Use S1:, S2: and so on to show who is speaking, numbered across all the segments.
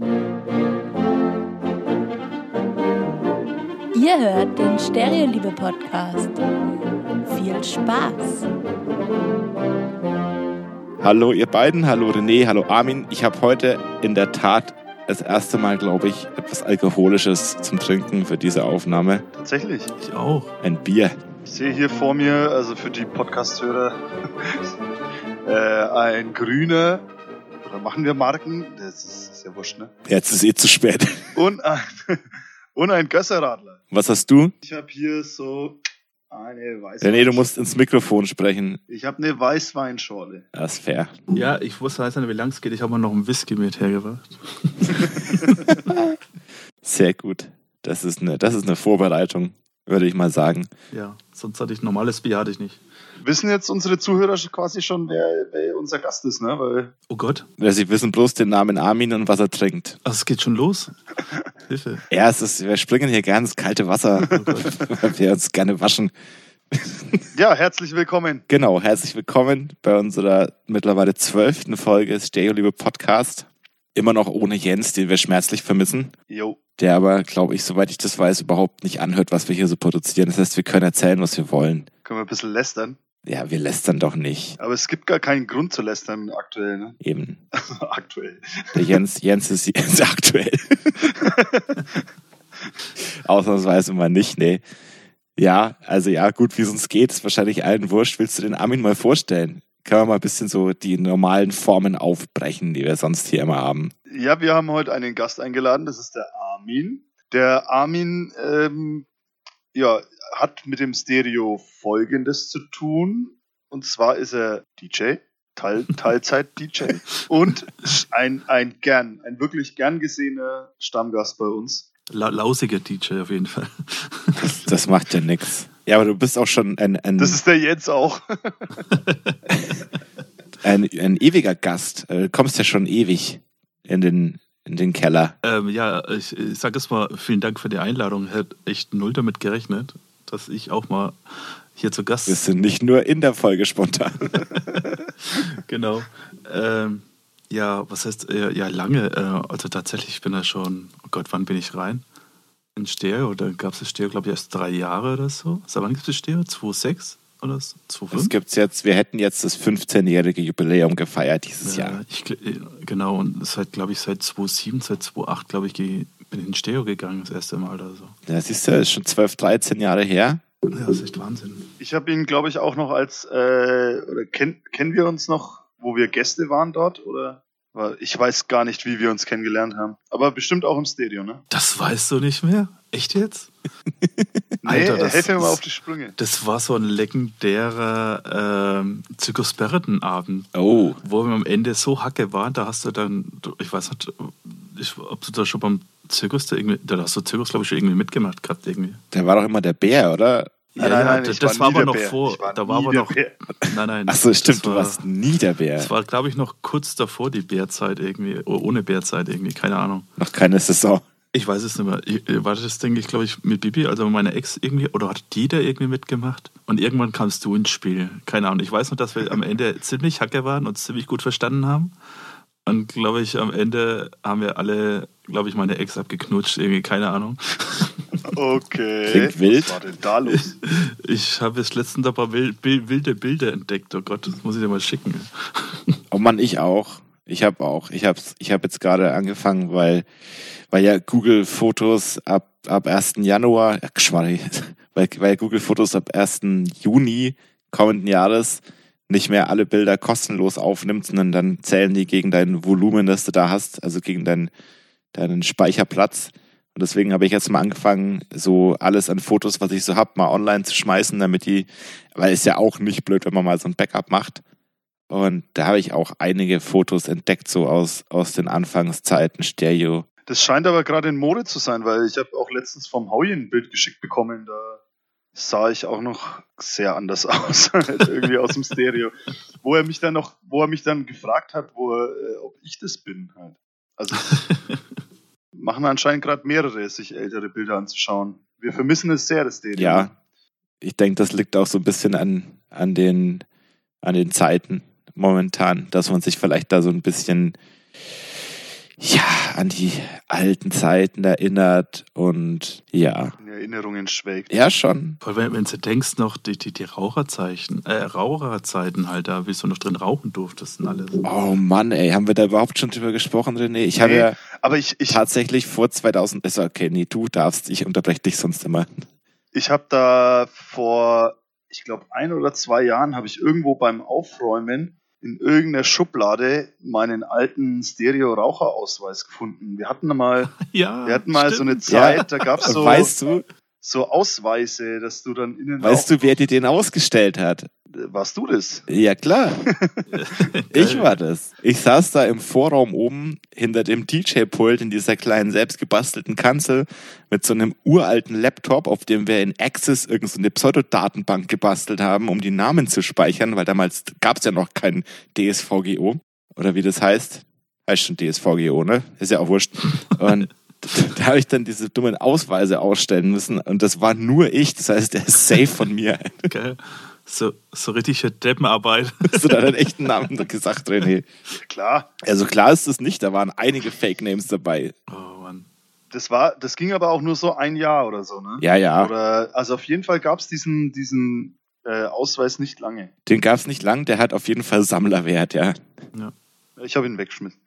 S1: Ihr hört den Stereoliebe-Podcast. Viel Spaß!
S2: Hallo ihr beiden, hallo René, hallo Armin. Ich habe heute in der Tat das erste Mal, glaube ich, etwas Alkoholisches zum Trinken für diese Aufnahme.
S3: Tatsächlich.
S4: Ich auch.
S2: Ein Bier.
S3: Ich sehe hier vor mir, also für die Podcast-Hörer, äh, ein grüner, oder machen wir Marken? Das ist, ist ja wurscht, ne?
S2: Jetzt ist eh zu spät.
S3: Und ein, und ein Gösserradler.
S2: Was hast du?
S3: Ich habe hier so eine Weißwein.
S2: René, du musst ins Mikrofon sprechen.
S3: Ich habe eine Weißweinschorle.
S2: Das ist fair.
S4: Ja, ich wusste nicht, wie lang es geht. Ich habe mir noch einen Whisky mit hergebracht.
S2: Sehr gut. Das ist eine, das ist eine Vorbereitung, würde ich mal sagen.
S4: Ja, sonst hatte ich normales Bier hatte ich nicht.
S3: Wissen jetzt unsere Zuhörer quasi schon, wer, wer unser Gast ist, ne? Weil
S4: Oh Gott,
S2: Ja, Sie wissen bloß den Namen Armin und was er trinkt.
S4: Ach, es geht schon los. Hilfe.
S2: Ja, es ist, wir springen hier gerne ins kalte Wasser,
S4: Oh
S2: weil wir uns gerne waschen.
S3: ja, herzlich willkommen.
S2: Genau, herzlich willkommen bei unserer mittlerweile zwölften Folge des Stereo Liebe Podcast. Immer noch ohne Jens, den wir schmerzlich vermissen.
S3: Jo.
S2: Der aber, glaube ich, soweit ich das weiß, überhaupt nicht anhört, was wir hier so produzieren. Das heißt, wir können erzählen, was wir wollen.
S3: Können wir ein bisschen lästern.
S2: Ja, wir lästern doch nicht.
S3: Aber es gibt gar keinen Grund zu lästern aktuell, ne?
S2: Eben.
S3: aktuell.
S2: Der Jens, Jens ist, ist aktuell. Ausnahmsweise mal nicht, nee. Ja, also ja, gut, wie es uns geht, ist wahrscheinlich allen wurscht. Willst du den Armin mal vorstellen? Können wir mal ein bisschen so die normalen Formen aufbrechen, die wir sonst hier immer haben.
S3: Ja, wir haben heute einen Gast eingeladen, das ist der Armin. Der Armin ähm, ja, hat mit dem Stereo Folgendes zu tun. Und zwar ist er DJ, Teil, Teilzeit-DJ und ein, ein gern, ein wirklich gern gesehener Stammgast bei uns.
S4: La lausiger DJ auf jeden Fall.
S2: Das, das macht ja nix. Ja, aber du bist auch schon ein, ein,
S3: Das ist der Jens auch.
S2: ein, ein ewiger Gast. Äh, Du kommst ja schon ewig in den, in den Keller.
S4: ähm, ja, ich, ich sage es mal, vielen Dank für die Einladung. Hätte echt null damit gerechnet, dass ich auch mal hier zu Gast
S2: Wir sind nicht nur in der Folge spontan.
S4: Genau. Ähm, ja, was heißt, äh, ja, lange. Äh, also tatsächlich, ich bin da schon, oh Gott, wann bin ich rein? In Stereo, da gab es Stereo, glaube ich, erst drei Jahre oder so. Seit wann gibt es Stereo? 2,6 oder so?
S2: Es
S4: 2,5?
S2: gibt's jetzt, wir hätten jetzt das 15-jährige Jubiläum gefeiert dieses
S4: Ja,
S2: Jahr.
S4: ich, äh, genau, und seit, glaube ich, seit 2007, seit 2008, glaube ich, bin ich in Stereo gegangen, das erste Mal oder so.
S2: Ja, siehst du, ist schon 12, 13 Jahre her.
S4: Ja, das ist echt Wahnsinn.
S3: Ich habe ihn, glaube ich, auch noch als, äh, oder kenn, kennen wir uns noch, wo wir Gäste waren dort? Oder? Weil Ich weiß gar nicht, wie wir uns kennengelernt haben. Aber bestimmt auch im Stereo, ne?
S4: Das weißt du nicht mehr? Echt jetzt?
S3: Nee,
S4: Alter, das
S3: helf mir mal auf die Sprünge.
S4: Das war so ein legendärer ähm, Zirkus Barretton-Abend.
S2: Oh,
S4: wo wir am Ende so hacke waren, da hast du dann, ich weiß nicht, ich, ob du da schon beim Zirkus, da, irgendwie, da hast du Zirkus, glaube ich, schon irgendwie mitgemacht gehabt. Irgendwie.
S2: der war doch immer der Bär, oder?
S4: Ja,
S3: nein,
S4: ja,
S3: nein,
S4: das, das
S3: war
S4: aber noch
S3: Bär.
S4: vor,
S3: Ich war
S4: da war aber noch,
S3: Bär.
S4: nein, nein.
S2: Ach so,
S4: das
S2: stimmt, du
S4: war,
S2: warst nie der Bär.
S4: Das war, glaube ich, noch kurz davor die Bärzeit irgendwie, oh, ohne Bärzeit irgendwie, keine Ahnung.
S2: Noch keine Saison.
S4: Ich weiß es nicht mehr. Ich- War das, denke ich, glaube ich, mit Bibi, also meine Ex irgendwie, oder hat die da irgendwie mitgemacht? Und irgendwann kamst du ins Spiel. Keine Ahnung. Ich weiß nur, dass wir am Ende ziemlich hacke waren und ziemlich gut verstanden haben. Und glaube ich, am Ende haben wir alle, glaube ich, meine Ex abgeknutscht, irgendwie, keine Ahnung.
S3: Okay.
S2: Klingt wild.
S3: Was war denn da los?
S4: Ich habe jetzt letztens ein paar wild- wild- wilde Bilder entdeckt. Oh Gott, das muss ich dir mal schicken.
S2: Oh Mann, ich auch. Ich habe auch. Ich habe ich hab jetzt gerade angefangen, weil, weil ja Google Fotos ab, ab 1. Januar, äh, weil, weil Google Fotos ab 1. Juni kommenden Jahres nicht mehr alle Bilder kostenlos aufnimmt, sondern dann zählen die gegen dein Volumen, das du da hast, also gegen dein, deinen Speicherplatz. Und deswegen habe ich jetzt mal angefangen, so alles an Fotos, was ich so hab, mal online zu schmeißen, damit die, weil es ja auch nicht blöd, wenn man mal so ein Backup macht. Und da habe ich auch einige Fotos entdeckt, so aus, aus den Anfangszeiten Stereo.
S3: Das scheint aber gerade in Mode zu sein, weil ich habe auch letztens vom Howie ein Bild geschickt bekommen. Da sah ich auch noch sehr anders aus, irgendwie aus dem Stereo. Wo er mich dann noch, wo er mich dann gefragt hat, wo er, äh, ob ich das bin halt. Also machen anscheinend gerade mehrere, sich ältere Bilder anzuschauen. Wir vermissen es sehr, das Stereo.
S2: Ja, ich denke, das liegt auch so ein bisschen an, an, den, an den Zeiten momentan, dass man sich vielleicht da so ein bisschen, ja, an die alten Zeiten erinnert und ja.
S3: In Erinnerungen schwelgt.
S2: Ja, schon.
S4: Vor allem, wenn du denkst, noch die, die, die Raucherzeichen, äh, Raucherzeiten halt, da wie du noch drin rauchen durftest und alles.
S2: Oh Mann, ey, haben wir da überhaupt schon drüber gesprochen, René? Ich habe
S3: Nee,
S2: ja
S3: Aber ich, ich,
S2: tatsächlich vor 2000, ist okay, nee, du darfst, ich unterbreche dich sonst immer.
S3: ich habe da vor, ich glaube, ein oder zwei Jahren habe ich irgendwo beim Aufräumen in irgendeiner Schublade meinen alten Stereo-Raucherausweis gefunden. Wir hatten mal,
S4: Ja,
S3: wir hatten mal so eine
S4: stimmt.
S3: Zeit, da gab es so,
S2: weißt du,
S3: so Ausweise, dass du dann innen
S2: weißt du, wer dir den ausgestellt hat?
S3: Warst du das?
S2: Ja, klar. Ich war das. Ich saß da im Vorraum oben hinter dem DJ-Pult in dieser kleinen selbstgebastelten Kanzel mit so einem uralten Laptop, auf dem wir in Access irgendeine so Pseudodatenbank gebastelt haben, um die Namen zu speichern, weil damals gab es ja noch kein DSVGO. Oder wie das heißt. Heißt schon DSVGO, ne? Ist ja auch wurscht. Und da habe ich dann diese dummen Ausweise ausstellen müssen und das war nur ich. Das heißt, der ist safe von mir.
S4: Geil. So, so richtige Deppenarbeit.
S2: Hast du da einen echten Namen gesagt, René?
S3: Klar.
S2: Also klar ist es nicht, da waren einige Fake Names dabei.
S4: Oh Mann.
S3: Das war, das ging aber auch nur so ein Jahr oder so, ne?
S2: Ja, ja.
S3: Oder, also auf jeden Fall gab es diesen, diesen äh, Ausweis nicht lange.
S2: Den gab es nicht lang, der hat auf jeden Fall Sammlerwert, ja.
S3: Ich habe ihn weggeschmissen.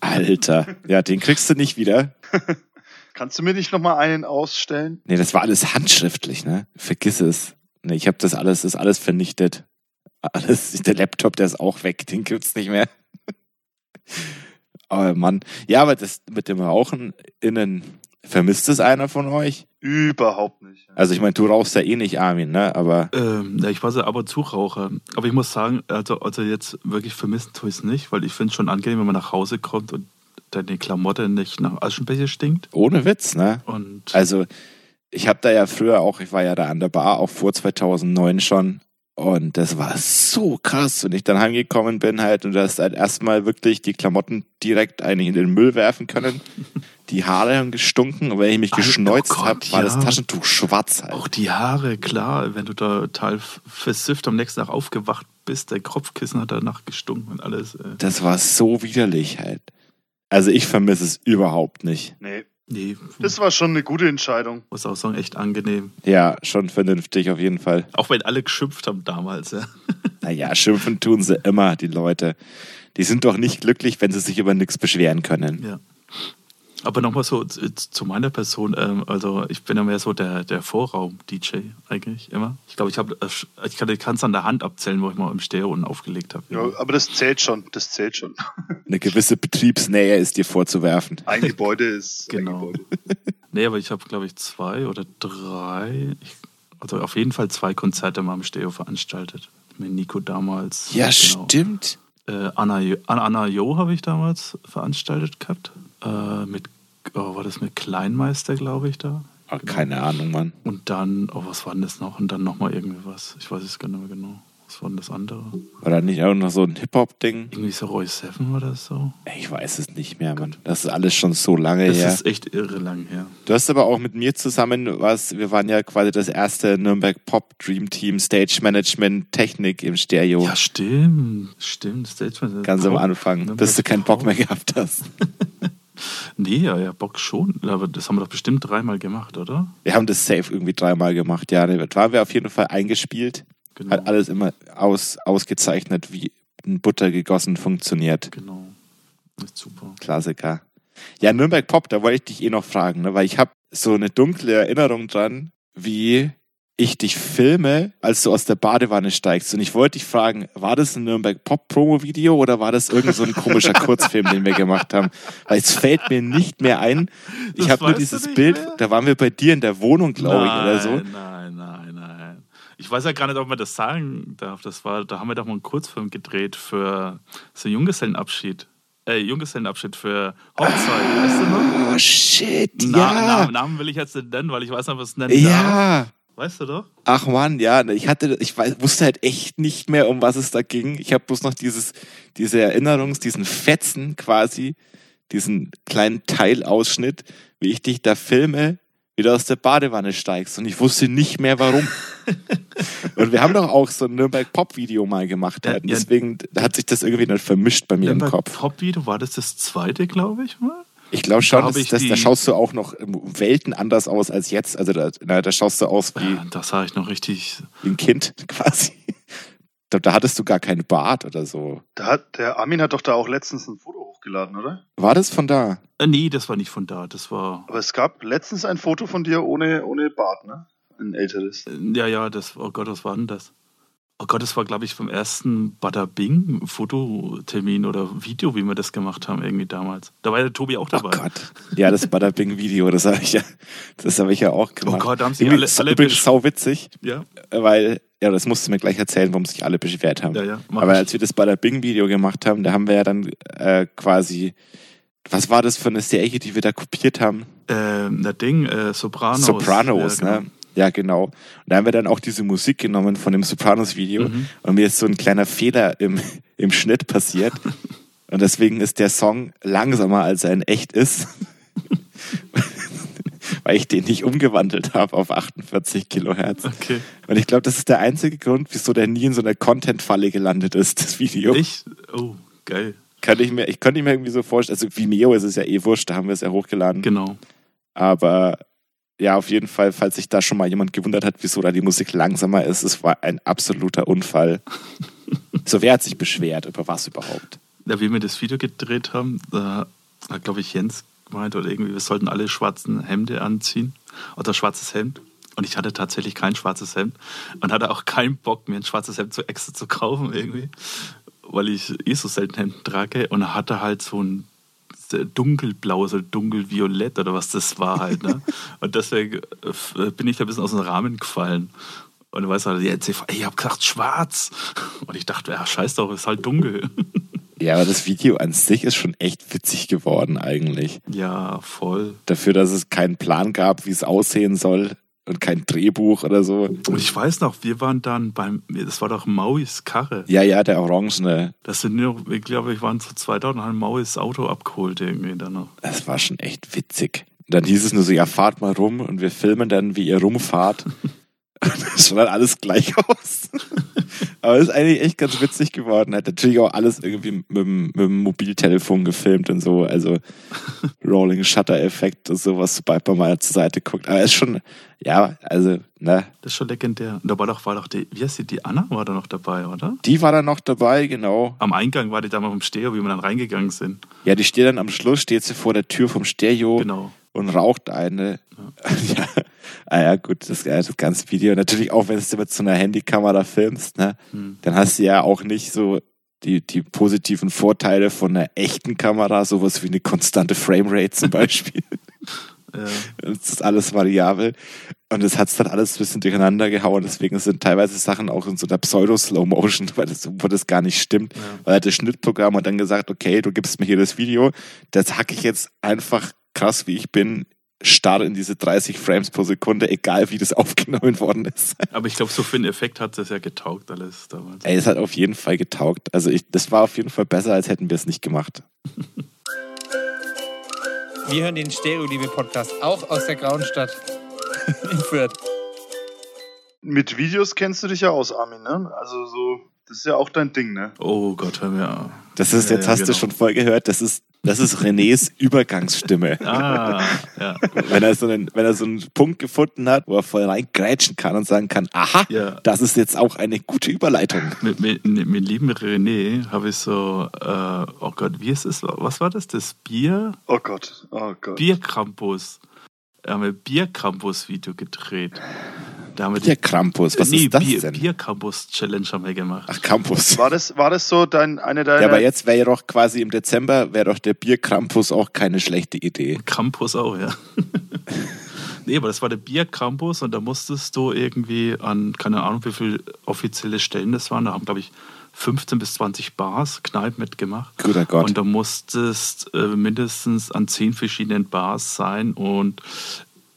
S2: Alter. Ja, den kriegst du nicht wieder.
S3: Kannst du mir nicht nochmal einen ausstellen?
S2: Nee, das war alles handschriftlich, ne? Vergiss es. Nee, ich habe das alles, ist alles vernichtet. Alles, der Laptop, der ist auch weg, den gibt's nicht mehr. Oh Mann. Ja, aber das mit dem Rauchen innen, vermisst es einer von euch?
S3: Überhaupt nicht.
S2: Also ich meine, du rauchst ja eh nicht, Armin, ne? Aber
S4: Ähm, ja, ich war so ab und zu Raucher. Aber ich muss sagen, also, also jetzt wirklich vermissen tue ich es nicht, weil ich finde es schon angenehm, wenn man nach Hause kommt und deine Klamotte nicht nach Aschenbecher stinkt.
S2: ohne Witz, ne?
S4: Und
S2: Also, ich habe da ja früher auch, ich war ja da an der Bar, auch vor 2009 schon. Und das war so krass. Und ich dann heimgekommen bin halt und du hast halt erstmal wirklich die Klamotten direkt eigentlich in den Müll werfen können. Die Haare haben gestunken und wenn ich mich
S4: Alter,
S2: geschneuzt
S4: oh
S2: habe, war das
S4: ja.
S2: Taschentuch schwarz halt.
S4: auch die Haare, klar, wenn du da total versifft am nächsten Tag aufgewacht bist, dein Kopfkissen hat danach gestunken und alles. Äh.
S2: Das war so widerlich halt. Also ich vermisse es überhaupt nicht.
S3: Nee,
S4: Nee,
S3: das war schon eine gute Entscheidung.
S4: muss auch sagen, echt angenehm.
S2: Ja, schon vernünftig auf jeden Fall.
S4: Auch wenn alle geschimpft haben damals. Ja.
S2: Naja, schimpfen tun sie immer, die Leute. Die sind doch nicht glücklich, wenn sie sich über nichts beschweren können.
S4: Ja. Aber nochmal so zu zu meiner Person. Ähm, also ich bin ja mehr so der, der Vorraum-DJ eigentlich immer. Ich glaube, ich habe, ich kann ich kann es an der Hand abzählen, wo ich mal im Stereo unten aufgelegt habe.
S3: Ja, aber das zählt schon. Das zählt schon.
S2: Eine gewisse Betriebsnähe ist dir vorzuwerfen.
S3: Ein Gebäude ist ein
S4: Genau.
S3: Gebäude.
S4: Nee, aber ich habe, glaube ich, zwei oder drei, also auf jeden Fall zwei Konzerte mal im Stereo veranstaltet. Mit Nico damals.
S2: Ja,
S4: Genau.
S2: stimmt.
S4: Äh, Anna, Jo- Anna, Anna Jo habe ich damals veranstaltet gehabt. Äh, mit, oh, war das mit Kleinmeister, glaube ich, da.
S2: Oh, keine Ahnung, Mann.
S4: Und dann, oh, was war denn das noch? Und dann nochmal irgendwie was. Ich weiß es gar nicht mehr genau. Was war denn das andere?
S2: War da nicht auch noch so ein Hip-Hop-Ding?
S4: Irgendwie so Roy Seven oder so.
S2: Ich weiß es nicht mehr, Mann. Das ist alles schon so lange
S4: Das
S2: her.
S4: ist echt irre lang her.
S2: Du hast aber auch mit mir zusammen was, wir waren ja quasi das erste Nürnberg Pop Dream Team Stage Management Technik im Stereo.
S4: Ja, stimmt. Stimmt. Statement.
S2: Ganz am
S4: Pop-
S2: Anfang,
S4: Nürnberg
S2: bis du keinen Bock mehr gehabt hast.
S4: Nee, ja, ja, Bock schon. Aber das haben wir doch bestimmt dreimal gemacht, oder?
S2: Wir haben das safe irgendwie dreimal gemacht, ja. Da waren wir auf jeden Fall eingespielt.
S4: Genau.
S2: Hat alles immer aus, ausgezeichnet, wie in Butter gegossen funktioniert.
S4: Genau. Ist super.
S2: Klassiker. Ja, Nürnberg Pop, da wollte ich dich eh noch fragen, ne? weil ich habe so eine dunkle Erinnerung dran, wie ich dich filme, als du aus der Badewanne steigst. Und ich wollte dich fragen, war das ein Nürnberg Pop Promo-Video oder war das irgend so ein komischer Kurzfilm, den wir gemacht haben? Weil es fällt mir nicht mehr ein. Ich habe nur dieses Bild,
S4: mehr?
S2: da waren wir bei dir in der Wohnung, glaube ich, oder so.
S4: Nein, nein, nein. Ich weiß ja gar nicht, ob man das sagen darf. Das war, da haben wir doch mal einen Kurzfilm gedreht für so Junggesellenabschied. Äh, Junggesellenabschied für Hochzeit, weißt du noch?
S2: Oh shit,
S4: Na,
S2: ja.
S4: Namen, Namen will ich jetzt nicht nennen, weil ich weiß nicht, was es nennen darf. Weißt du doch?
S2: Ach man, ja, ich hatte, ich wusste halt echt nicht mehr, um was es da ging. Ich habe bloß noch dieses, diese Erinnerungs, diesen Fetzen quasi, diesen kleinen Teilausschnitt, wie ich dich da filme, wie du aus der Badewanne steigst. Und ich wusste nicht mehr warum. Und wir haben doch auch so ein Nürnberg Pop-Video mal gemacht.
S4: Ja,
S2: halt. Und
S4: ja.
S2: deswegen hat sich das irgendwie dann vermischt bei mir im Kopf.
S4: Pop-Video war das das zweite, glaube ich mal.
S2: Ich glaube schon,
S4: Da ich
S2: dass, da schaust du auch noch Welten anders aus als jetzt. Also da, na, da schaust du aus wie,
S4: Ja, da sah ich noch richtig.
S2: wie ein Kind quasi. Da, da hattest du gar keinen Bart oder so.
S3: Da hat, der Armin hat doch da auch letztens ein Foto hochgeladen, oder?
S2: War das von da?
S4: Äh, nee, das war nicht von da. Das war.
S3: Aber es gab letztens ein Foto von dir ohne, ohne Bart, ne? Ein älteres.
S4: äh, Ja, ja, das. Oh Gott, was war denn das? Oh Gott, das war, glaube ich, vom ersten Bada Bing Fototermin oder Video, wie wir das gemacht haben, irgendwie damals. Da war ja der Tobi auch
S2: Oh
S4: dabei.
S2: Gott. Ja, das Bada Bing Video, das habe ich ja, das habe ich ja auch gemacht.
S4: Oh Gott, da haben sich
S2: Irgendwie
S4: alle- alle
S2: übrigens sau witzig,
S4: Ja,
S2: weil, ja, das musst du mir gleich erzählen, warum sich alle beschwert haben.
S4: ja, ja. mach
S2: Aber
S4: ich.
S2: als wir das Bada Bing Video gemacht haben, da haben wir ja dann äh, quasi, was war das für eine Serie, die wir da kopiert haben?
S4: Ähm, der Ding, äh, Sopranos.
S2: Sopranos,
S4: ja, genau.
S2: ne? Ja, genau. Und da haben wir dann auch diese Musik genommen von dem Sopranos-Video
S4: Mhm.
S2: und mir ist so ein kleiner Fehler im, im Schnitt passiert. und deswegen ist der Song langsamer, als er in echt ist. Weil ich den nicht umgewandelt habe auf 48 Kilohertz.
S4: Okay.
S2: Und ich glaube, das ist der einzige Grund, wieso der nie in so einer Content-Falle gelandet ist, das Video.
S4: Ich? Oh, geil.
S2: Kann ich, mir, ich könnte mir irgendwie so vorstellen, also Vimeo ist es ja eh wurscht, da haben wir es ja hochgeladen.
S4: Genau.
S2: Aber ja, auf jeden Fall, falls sich da schon mal jemand gewundert hat, wieso da die Musik langsamer ist, es war ein absoluter Unfall. so, wer hat sich beschwert? Über was überhaupt?
S4: Ja, wie wir das Video gedreht haben, da hat, glaube ich, Jens gemeint oder irgendwie, wir sollten alle schwarzen Hemde anziehen oder schwarzes Hemd. Und ich hatte tatsächlich kein schwarzes Hemd und hatte auch keinen Bock, mir ein schwarzes Hemd zu extra zu kaufen irgendwie, weil ich eh so selten Hemden trage und hatte halt so ein dunkelblau, so dunkelviolett oder was das war halt. Ne? und deswegen äh, bin ich da ein bisschen aus dem Rahmen gefallen. Und du weißt halt, ja, ich hab gesagt schwarz. Und ich dachte, ja, scheiß doch, ist halt dunkel.
S2: Ja, aber das Video an sich ist schon echt witzig geworden eigentlich.
S4: Ja, voll.
S2: Dafür, dass es keinen Plan gab, wie es aussehen soll und kein Drehbuch oder so.
S4: Und ich weiß noch, wir waren dann beim, das war doch Mauis Karre.
S2: Ja, ja, der Orangene,
S4: Das sind nur, ich glaube, wir waren zu zweit und haben Mauis Auto abgeholt irgendwie dann noch.
S2: das war schon echt witzig. Und dann hieß es nur so, ja, fahrt mal rum und wir filmen dann, wie ihr rumfahrt. Das schaut dann alles gleich aus. Aber ist eigentlich echt ganz witzig geworden. Hat natürlich auch alles irgendwie mit, dem- mit dem Mobiltelefon gefilmt und so. Also Rolling Shutter Effekt und sowas, sobald man mal zur Seite guckt. Aber ist schon, ja, also, ne.
S4: Das ist schon legendär. Und da war doch, war doch die, wie heißt die, die Anna war da noch dabei, oder?
S2: Die war dann noch dabei, genau.
S4: Am Eingang war die da mal vom Stereo, wie wir dann reingegangen sind.
S2: Ja, die steht dann am Schluss, steht sie vor der Tür vom Stereo.
S4: Genau.
S2: und raucht eine. Ja, ah ja gut, das, das ganze Video. Natürlich auch, wenn du mit so einer Handykamera filmst, ne,
S4: Hm.
S2: dann hast du ja auch nicht so die, die positiven Vorteile von einer echten Kamera, sowas wie eine konstante Framerate zum Beispiel.
S4: Ja.
S2: das ist alles variabel. Und das hat es dann alles ein bisschen durcheinander gehauen. Deswegen sind teilweise Sachen auch in so einer Pseudo-Slow-Motion, weil das, wo das gar nicht stimmt.
S4: Ja.
S2: Weil hat das Schnittprogramm hat dann gesagt, okay, du gibst mir hier das Video, das hacke ich jetzt einfach krass, wie ich bin, starr in diese 30 Frames pro Sekunde, egal wie das aufgenommen worden ist.
S4: Aber ich glaube, so für einen Effekt hat das ja getaugt alles damals.
S2: Ey, es hat auf jeden Fall getaugt. Also ich, das war auf jeden Fall besser, als hätten wir es nicht gemacht.
S5: Wir hören den Stereo-Liebe-Podcast auch aus der grauen Stadt in Fürth.
S3: Mit Videos kennst du dich ja aus, Armin, ne? Also so, das ist ja auch dein Ding, ne?
S4: Oh Gott, hör mir auf.
S2: Das ist,
S4: Ja,
S2: jetzt
S4: ja,
S2: hast du
S4: genau.
S2: schon voll gehört, das ist, das ist Renés Übergangsstimme.
S4: Ah, ja.
S2: Wenn er, so einen, wenn er so einen Punkt gefunden hat, wo er voll reingrätschen kann und sagen kann, aha,
S4: Ja.
S2: das ist jetzt auch eine gute Überleitung.
S4: Mit, mit, mit lieben René habe ich so, äh, oh Gott, wie ist es? Was war das? Das Bier?
S3: Oh Gott, oh Gott.
S4: Bierkrampus. Da haben wir Bierkrampus-Video gedreht. Da haben wir
S2: Der Krampus, was
S4: nee,
S2: ist das
S4: Bier,
S2: denn?
S4: Bierkrampus-Challenge haben wir gemacht.
S2: Ach, Campus.
S3: War das, war das so dein, eine deiner...
S2: Ja, aber jetzt wäre ja doch quasi im Dezember, wäre doch der Bierkrampus auch keine schlechte Idee.
S4: Campus auch, ja. nee, aber das war der Biercampus und da musstest du irgendwie an, keine Ahnung, wie viele offizielle Stellen das waren. Da haben, glaube ich, 15 bis 20 Bars, Kneipen mitgemacht.
S2: Guter Gott.
S4: Und da musstest äh, mindestens an zehn verschiedenen Bars sein und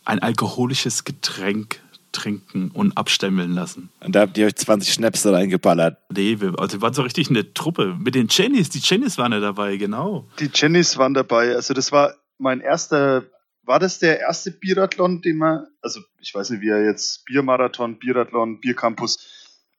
S4: ein alkoholisches Getränk trinken und abstemmeln lassen.
S2: Und da habt ihr euch 20 Schnäpse reingeballert.
S4: Nee, wir, also wir waren so richtig eine Truppe. Mit den Jennys, die Jennys waren ja dabei, genau.
S3: Die Jennys waren dabei. Also das war mein erster war das der erste Biathlon, den man, also ich weiß nicht, wie er jetzt Biermarathon, Biathlon, Biercampus,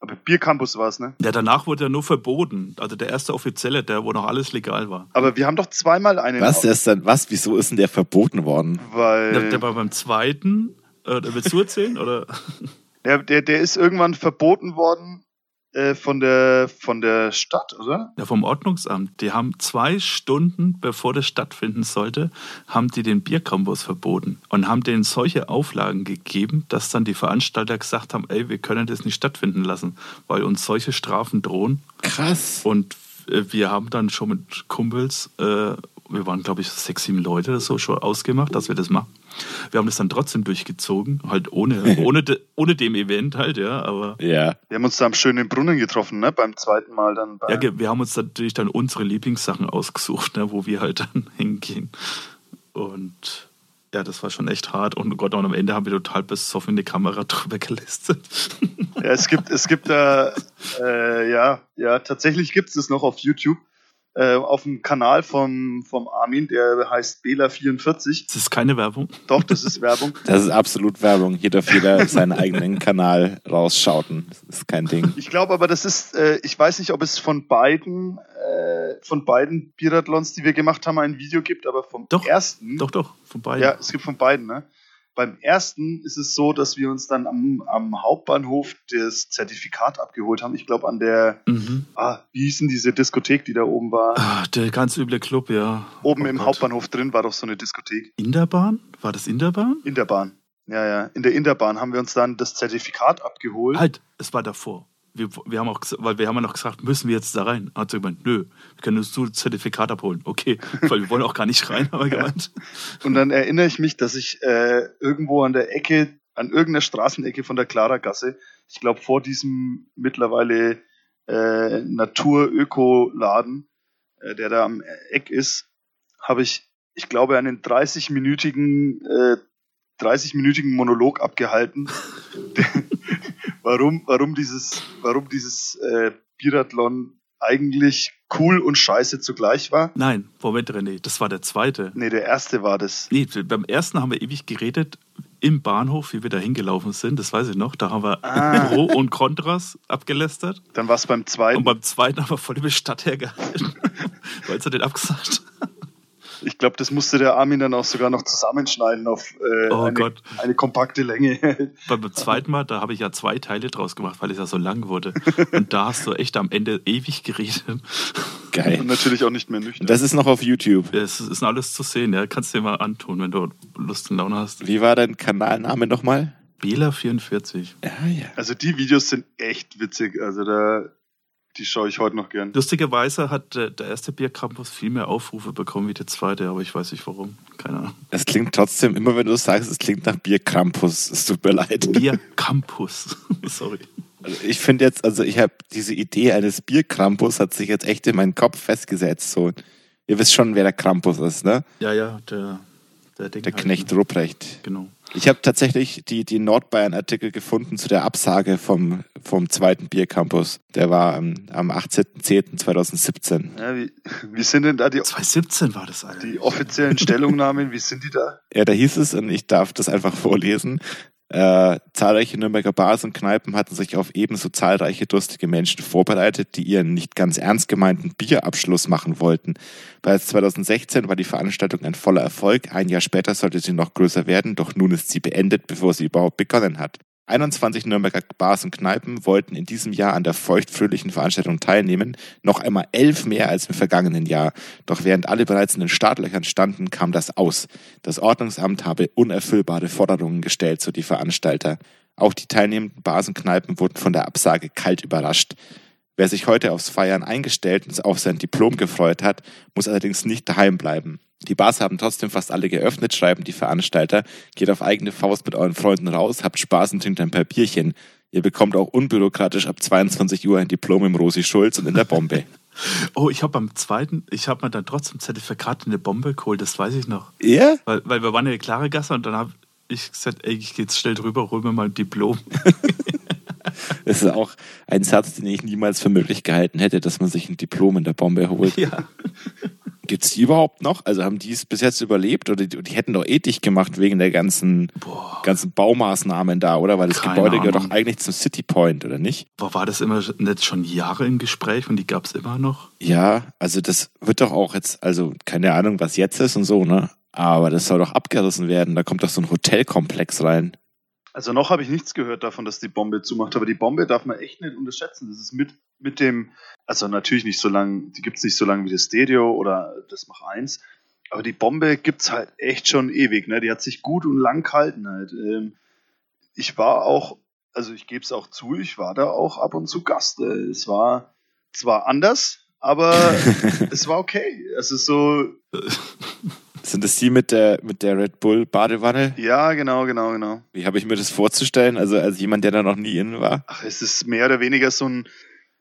S3: aber Biercampus war es, ne?
S4: Ja, danach wurde er nur verboten. Also der erste offizielle, der, wo noch alles legal war.
S3: Aber wir haben doch zweimal einen.
S2: Was, der ist dann, was, wieso ist denn der verboten worden?
S3: Weil
S4: Der, der war beim zweiten. Äh, willst du erzählen? Oder?
S3: der, der, der ist irgendwann verboten worden äh, von, der, von der Stadt, oder?
S4: Ja, vom Ordnungsamt. Die haben zwei Stunden, bevor das stattfinden sollte, haben die den Biercampus verboten und haben denen solche Auflagen gegeben, dass dann die Veranstalter gesagt haben, ey, wir können das nicht stattfinden lassen, weil uns solche Strafen drohen.
S2: Krass.
S4: Und äh, wir haben dann schon mit Kumpels, äh, wir waren glaube ich sechs, sieben Leute oder so schon ausgemacht, dass wir das machen. Wir haben das dann trotzdem durchgezogen, halt ohne, ohne, de, ohne dem Event halt, ja, aber
S2: Ja.
S3: Wir haben uns da am schönen Brunnen getroffen, ne? Beim zweiten Mal dann. Bei,
S4: Ja, wir haben uns natürlich dann unsere Lieblingssachen ausgesucht, ne, wo wir halt dann hingehen. Und ja, das war schon echt hart. Und oh Gott, und am Ende haben wir total besoffen in die Kamera drüber gelistet.
S3: Ja, es gibt, es gibt da, äh, ja, ja, tatsächlich gibt es das noch auf YouTube. Äh, auf dem Kanal vom, vom Armin, der heißt Bela44.
S4: Das ist keine Werbung.
S3: Doch, das ist Werbung.
S2: Das ist absolut Werbung. Hier darf jeder seinen eigenen Kanal rausschauten. Das ist kein Ding.
S3: Ich glaube aber, das ist, äh, ich weiß nicht, ob es von beiden, äh, von beiden Biathlons, die wir gemacht haben, ein Video gibt, aber vom
S4: Doch,
S3: ersten.
S4: Doch, doch, von beiden.
S3: Ja, es gibt von beiden, ne? Beim ersten ist es so, dass wir uns dann am, am Hauptbahnhof das Zertifikat abgeholt haben. Ich glaube, an der,
S4: Mhm.
S3: ah, wie hieß denn diese Diskothek, die da oben war?
S4: Ah, der ganz üble Club, ja.
S3: Oben
S4: Oh
S3: im
S4: Gott.
S3: Hauptbahnhof drin war doch so eine Diskothek.
S4: In der Bahn? War das in der Bahn?
S3: In der Bahn. Ja, ja. In der Interbahn haben wir uns dann das Zertifikat abgeholt.
S4: Halt, es war davor. Wir, wir haben auch, weil wir haben ja noch gesagt, müssen wir jetzt da rein? Hat sie gemeint, nö, wir können uns nur Zertifikat abholen. Okay, weil wir wollen auch gar nicht rein, haben wir gemeint.
S3: Und dann erinnere ich mich, dass ich äh, irgendwo an der Ecke, an irgendeiner Straßenecke von der Klaragasse, ich glaube vor diesem mittlerweile äh, Natur-Öko-Laden, äh, der da am Eck ist, habe ich, ich glaube, einen 30-minütigen äh, 30-minütigen Monolog abgehalten, warum, warum dieses, warum dieses äh, Biathlon eigentlich cool und scheiße zugleich war.
S4: Nein, Moment, René, das war der zweite.
S3: Nee, der erste war das.
S4: Nee, beim ersten haben wir ewig geredet im Bahnhof, wie wir da hingelaufen sind. Das weiß ich noch. Da haben wir
S3: Ah.
S4: Pro und Kontras abgelästert.
S3: Dann war es beim zweiten.
S4: Und beim zweiten haben wir voll über Stadt hergehalten. Weil sie den abgesagt
S3: Ich glaube, das musste der Armin dann auch sogar noch zusammenschneiden auf äh,
S4: Oh
S3: eine,
S4: Gott.
S3: eine kompakte Länge.
S4: Beim zweiten Mal, da habe ich ja zwei Teile draus gemacht, weil es ja so lang wurde. Und da hast du echt am Ende ewig geredet.
S2: Geil.
S3: Und natürlich auch nicht mehr nüchtern.
S2: Das ist noch auf YouTube.
S4: Es ist alles zu sehen, ja. Kannst du dir mal antun, wenn du Lust und Laune hast.
S2: Wie war dein Kanalname nochmal?
S4: Bela44.
S2: Ja, ja.
S3: also die Videos sind echt witzig. Also da, die schaue ich heute noch gern.
S4: Lustigerweise hat der, der erste Biercampus viel mehr Aufrufe bekommen wie der zweite, aber ich weiß nicht warum. Keine Ahnung.
S2: Es klingt trotzdem, immer wenn du es sagst, es klingt nach Bierkrampus. Es tut mir leid.
S4: Biercampus. Sorry.
S2: Also ich finde jetzt, also ich habe diese Idee eines Bierkrampus hat sich jetzt echt in meinen Kopf festgesetzt. So, ihr wisst schon, wer der Krampus ist, ne?
S4: Ja, ja, der, der Ding.
S2: Der
S4: halt,
S2: Knecht
S4: ne?
S2: Ruprecht.
S4: Genau.
S2: Ich habe tatsächlich die, die Nordbayern-Artikel gefunden zu der Absage vom, vom zweiten Biercampus. Der war am, am 18.10.2017.
S3: Ja, wie, wie sind denn da die,
S4: 2017 war das, Alter.
S3: die offiziellen Stellungnahmen? Wie sind die da?
S2: Ja, da hieß es, und ich darf das einfach vorlesen, äh, zahlreiche Nürnberger Bars und Kneipen hatten sich auf ebenso zahlreiche durstige Menschen vorbereitet, die ihren nicht ganz ernst gemeinten Bierabschluss machen wollten. Bereits 2016 war die Veranstaltung ein voller Erfolg. Ein Jahr später sollte sie noch größer werden, doch nun ist sie beendet, bevor sie überhaupt begonnen hat. 21 Nürnberger Bars und Kneipen wollten in diesem Jahr an der feuchtfröhlichen Veranstaltung teilnehmen, noch einmal elf mehr als im vergangenen Jahr. Doch während alle bereits in den Startlöchern standen, kam das aus. Das Ordnungsamt habe unerfüllbare Forderungen gestellt, so die Veranstalter. Auch die teilnehmenden Bars und Kneipen wurden von der Absage kalt überrascht. Wer sich heute aufs Feiern eingestellt und auf sein Diplom gefreut hat, muss allerdings nicht daheim bleiben. Die Bars haben trotzdem fast alle geöffnet, schreiben die Veranstalter. Geht auf eigene Faust mit euren Freunden raus, habt Spaß und trinkt ein paar Bierchen. Ihr bekommt auch unbürokratisch ab 22 Uhr ein Diplom im Rosi Schulz und in der Bombe.
S4: Oh, ich habe beim zweiten, ich habe mir dann trotzdem Zertifikat in eine Bombe geholt, das weiß ich noch.
S2: Ja?
S4: Weil, weil wir waren in der klare Gasse und dann habe ich gesagt, ey, ich gehe jetzt schnell drüber, hol mir mal ein Diplom.
S2: Das ist auch ein Satz, den ich niemals für möglich gehalten hätte, dass man sich ein Diplom in der Bombe holt.
S4: ja.
S2: Gibt's die überhaupt noch? Also haben die es bis jetzt überlebt oder die, die hätten doch eh dicht gemacht wegen der ganzen,
S4: Boah.
S2: ganzen Baumaßnahmen da, oder? Weil das
S4: Keine
S2: Gebäude gehört
S4: Ahnung.
S2: doch eigentlich zum City Point, oder nicht?
S4: Boah, war das immer nicht schon Jahre im Gespräch und die gab es immer noch?
S2: Ja, also das wird doch auch jetzt, also keine Ahnung, was jetzt ist und so, ne? Aber das soll doch abgerissen werden. Da kommt doch so ein Hotelkomplex rein.
S3: Also noch habe ich nichts gehört davon, dass die Bombe zumacht, aber die Bombe darf man echt nicht unterschätzen. Das ist mit, mit dem, also natürlich nicht so lang, die gibt's nicht so lange wie das Stereo oder das Mach 1, aber die Bombe gibt's halt echt schon ewig, ne? Die hat sich gut und lang gehalten halt. Ähm, ich war auch, also ich gebe es auch zu, ich war da auch ab und zu Gast. Äh, Es war zwar anders, aber es war okay. Es ist so,
S2: Sind das die mit der, mit der Red Bull Badewanne?
S3: ja, genau, genau, genau.
S2: Wie habe ich mir das vorzustellen? Also als jemand, der da noch nie innen war?
S3: Ach, es ist mehr oder weniger so ein,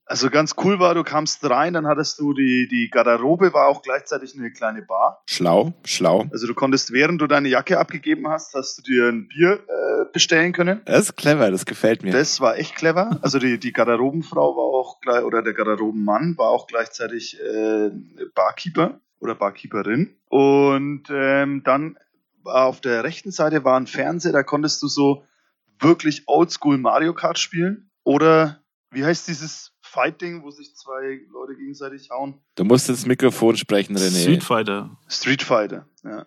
S3: also ganz cool war, du kamst rein, dann hattest du die, die Garderobe, war auch gleichzeitig eine kleine Bar.
S2: Schlau, schlau.
S3: Also du konntest, während du deine Jacke abgegeben hast, hast du dir ein Bier äh, bestellen können.
S2: Das ist clever, das gefällt mir.
S3: Das war echt clever. Also die, die Garderobenfrau war auch gleich, oder der Garderobenmann war auch gleichzeitig äh, Barkeeper oder Barkeeperin. Und ähm, dann war auf der rechten Seite war ein Fernseher, da konntest du so wirklich oldschool Mario Kart spielen. Oder wie heißt dieses Fight-Ding, wo sich zwei Leute gegenseitig hauen?
S2: Du musst ins Mikrofon sprechen, René.
S4: Street Fighter.
S3: Street Fighter, ja.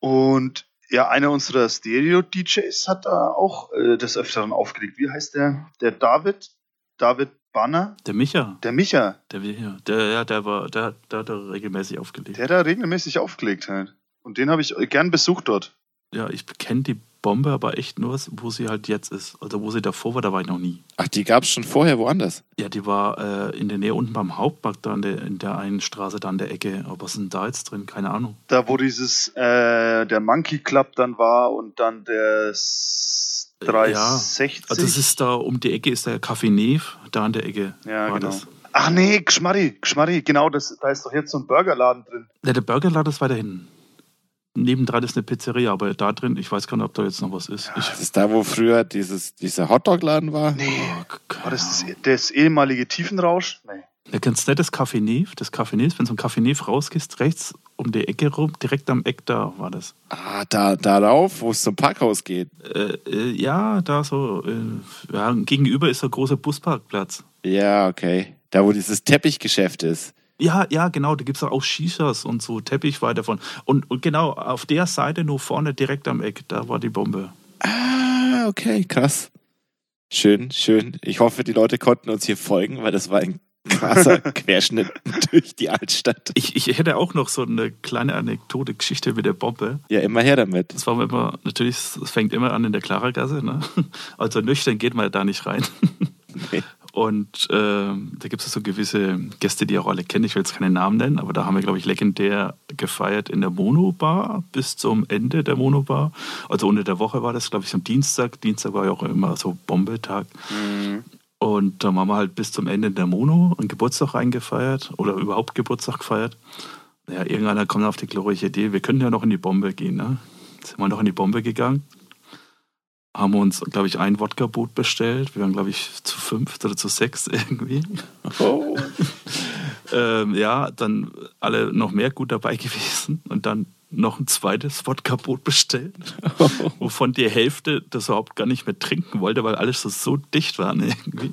S3: Und ja, einer unserer Stereo-DJs hat da auch äh, des Öfteren aufgelegt. Wie heißt der? Der David? David Banner?
S4: Der Micha.
S3: Der Micha.
S4: Der, der, ja, der war, der, der hat da regelmäßig aufgelegt.
S3: Der hat da regelmäßig aufgelegt halt. Und den habe ich gern besucht dort.
S4: Ja, ich kenne die Bombe aber echt nur, wo sie halt jetzt ist. Also wo sie davor war, da war ich noch nie.
S2: Ach, die gab's schon vorher woanders.
S4: Ja, die war äh, in der Nähe unten beim Hauptmarkt, da in der, in der einen Straße, da an der Ecke. Aber was ist denn da jetzt drin? Keine Ahnung.
S3: Da, wo dieses, äh, der Monkey Club dann war und dann der S- 360.
S4: Also das ist da um die Ecke, ist der Café Neve, da an der Ecke.
S3: ja,
S4: war
S3: genau.
S4: das.
S3: Ach nee, Geschmarri, Geschmarri, genau, das, da ist doch jetzt so ein Burgerladen drin.
S4: Ja, der Burgerladen ist weiter hinten. Nebendran ist eine Pizzeria, aber da drin, ich weiß gar nicht, ob da jetzt noch was ist. Ich,
S2: Das ist da, wo früher dieses, dieser Hotdog-Laden war.
S3: Nee.
S4: oh,
S3: War das, das ehemalige Tiefenrausch? Nee.
S4: Ja, kennst du nicht das Café Neve? Das Café Neve, wenn du ein Café Neve rausgehst, rechts um die Ecke rum, direkt am Eck da war das.
S2: Ah, da, darauf, wo es zum Parkhaus geht.
S4: Äh, äh, ja, da so, äh, ja, gegenüber ist so ein großer Busparkplatz.
S2: Ja, okay. Da, wo dieses Teppichgeschäft ist.
S4: Ja, ja, genau, da gibt es auch Shishas und so Teppich weiter von. Und, und genau, auf der Seite nur vorne direkt am Eck, da war die Bombe.
S2: Ah, okay, krass. Schön, schön. Ich hoffe, die Leute konnten uns hier folgen, weil das war ein krasser Querschnitt durch die Altstadt.
S4: Ich, ich hätte auch noch so eine kleine Anekdote, Geschichte mit der Bombe.
S2: Ja, immer her damit.
S4: Das war immer, natürlich, es fängt immer an in der Klarergasse. Ne? Also nüchtern geht man da nicht rein.
S2: Nee.
S4: Und ähm, da gibt es so gewisse Gäste, die auch alle kennen. Ich will jetzt keine Namen nennen, aber da haben wir, glaube ich, legendär gefeiert in der Mono-Bar bis zum Ende der Mono-Bar. Also unter der Woche war das, glaube ich, am Dienstag. Dienstag war ja auch immer so Bombetag. Und da haben wir halt bis zum Ende der Mono einen Geburtstag reingefeiert oder überhaupt Geburtstag gefeiert. Ja, irgendeiner kommt auf die glorreiche Idee, wir können ja noch in die Bombe gehen. Ne? Sind wir noch in die Bombe gegangen, haben uns, glaube ich, ein Wodka-Boot bestellt. Wir waren, glaube ich, zu fünf oder zu sechs irgendwie.
S2: Oh.
S4: Ähm, ja, dann alle noch mehr gut dabei gewesen und dann noch ein zweites Wodka-Boot bestellt, wovon die Hälfte das überhaupt gar nicht mehr trinken wollte, weil alles so, so dicht war ne, irgendwie.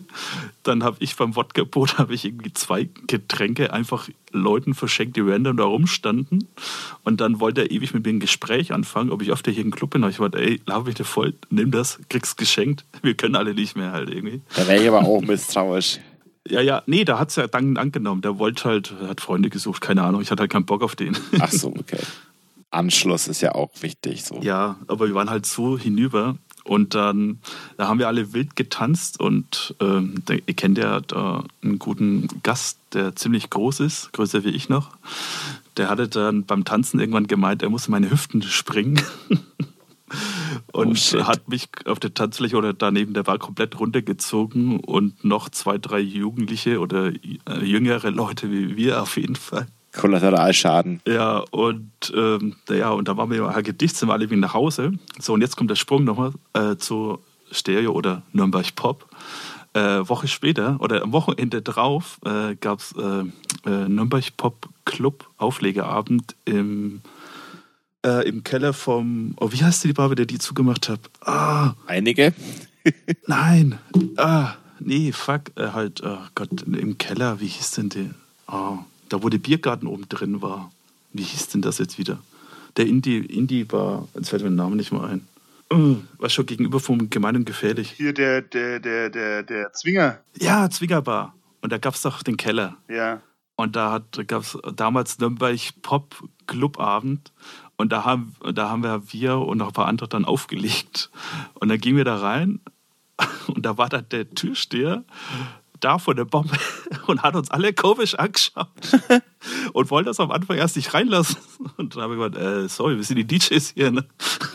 S4: Dann habe ich beim Wodka-Boot habe ich irgendwie zwei Getränke einfach Leuten verschenkt, die random da rumstanden. Und dann wollte er ewig mit mir ein Gespräch anfangen, ob ich öfter hier im Club bin. Und ich wollte, ey, lauf mich da voll, nimm das, kriegst geschenkt. Wir können alle nicht mehr halt irgendwie.
S2: Da wäre ich aber auch misstrauisch.
S4: Ja, ja, nee, da hat es ja dankend angenommen. Der wollte halt, hat Freunde gesucht, keine Ahnung, ich hatte halt keinen Bock auf den.
S2: Ach so, okay. Anschluss ist ja auch wichtig. So.
S4: ja, aber wir waren halt so hinüber und dann da haben wir alle wild getanzt und ähm, der, ihr kennt ja da einen guten Gast, der ziemlich groß ist, größer wie ich noch. Der hatte dann beim Tanzen irgendwann gemeint, er muss meine Hüften springen. Und
S2: Oh,
S4: hat mich auf der Tanzfläche oder daneben der Bar komplett runtergezogen und noch zwei, drei Jugendliche oder äh, jüngere Leute wie wir auf jeden Fall.
S2: Kollateralschaden.
S4: Ja, und, ähm, ja, und da waren wir ja gedicht, sind wir alle wieder nach Hause. So, und jetzt kommt der Sprung nochmal äh, zu Stereo oder Nürnberg Pop. Äh, Woche später oder am Wochenende drauf äh, gab es äh, äh, Nürnberg Pop Club Auflegeabend im, äh, im Keller vom, oh, wie heißt die Bar, der die zugemacht hat? Ah,
S2: Einige?
S4: nein, ah, nee, fuck, äh, halt, oh Gott, im Keller, wie hieß denn der? Ah, da wo der Biergarten oben drin war. Wie hieß denn das jetzt wieder? Der Indie, Indie Bar, jetzt fällt mir der Name nicht mehr ein. Äh, War schon gegenüber vom Gemein und Gefährlich.
S3: Hier der, der, der, der, der Zwinger.
S4: Ja, Zwingerbar. Und da gab es doch den Keller.
S3: Ja.
S4: Und da gab es damals Nürnberg Pop Clubabend. Und da haben, da haben wir, wir und noch ein paar andere dann aufgelegt. Und dann gingen wir da rein und da war dann der Türsteher da vor der Bombe und hat uns alle komisch angeschaut und wollte das am Anfang erst nicht reinlassen. Und dann habe ich gesagt, äh, sorry, wir sind die DJs hier. Ne?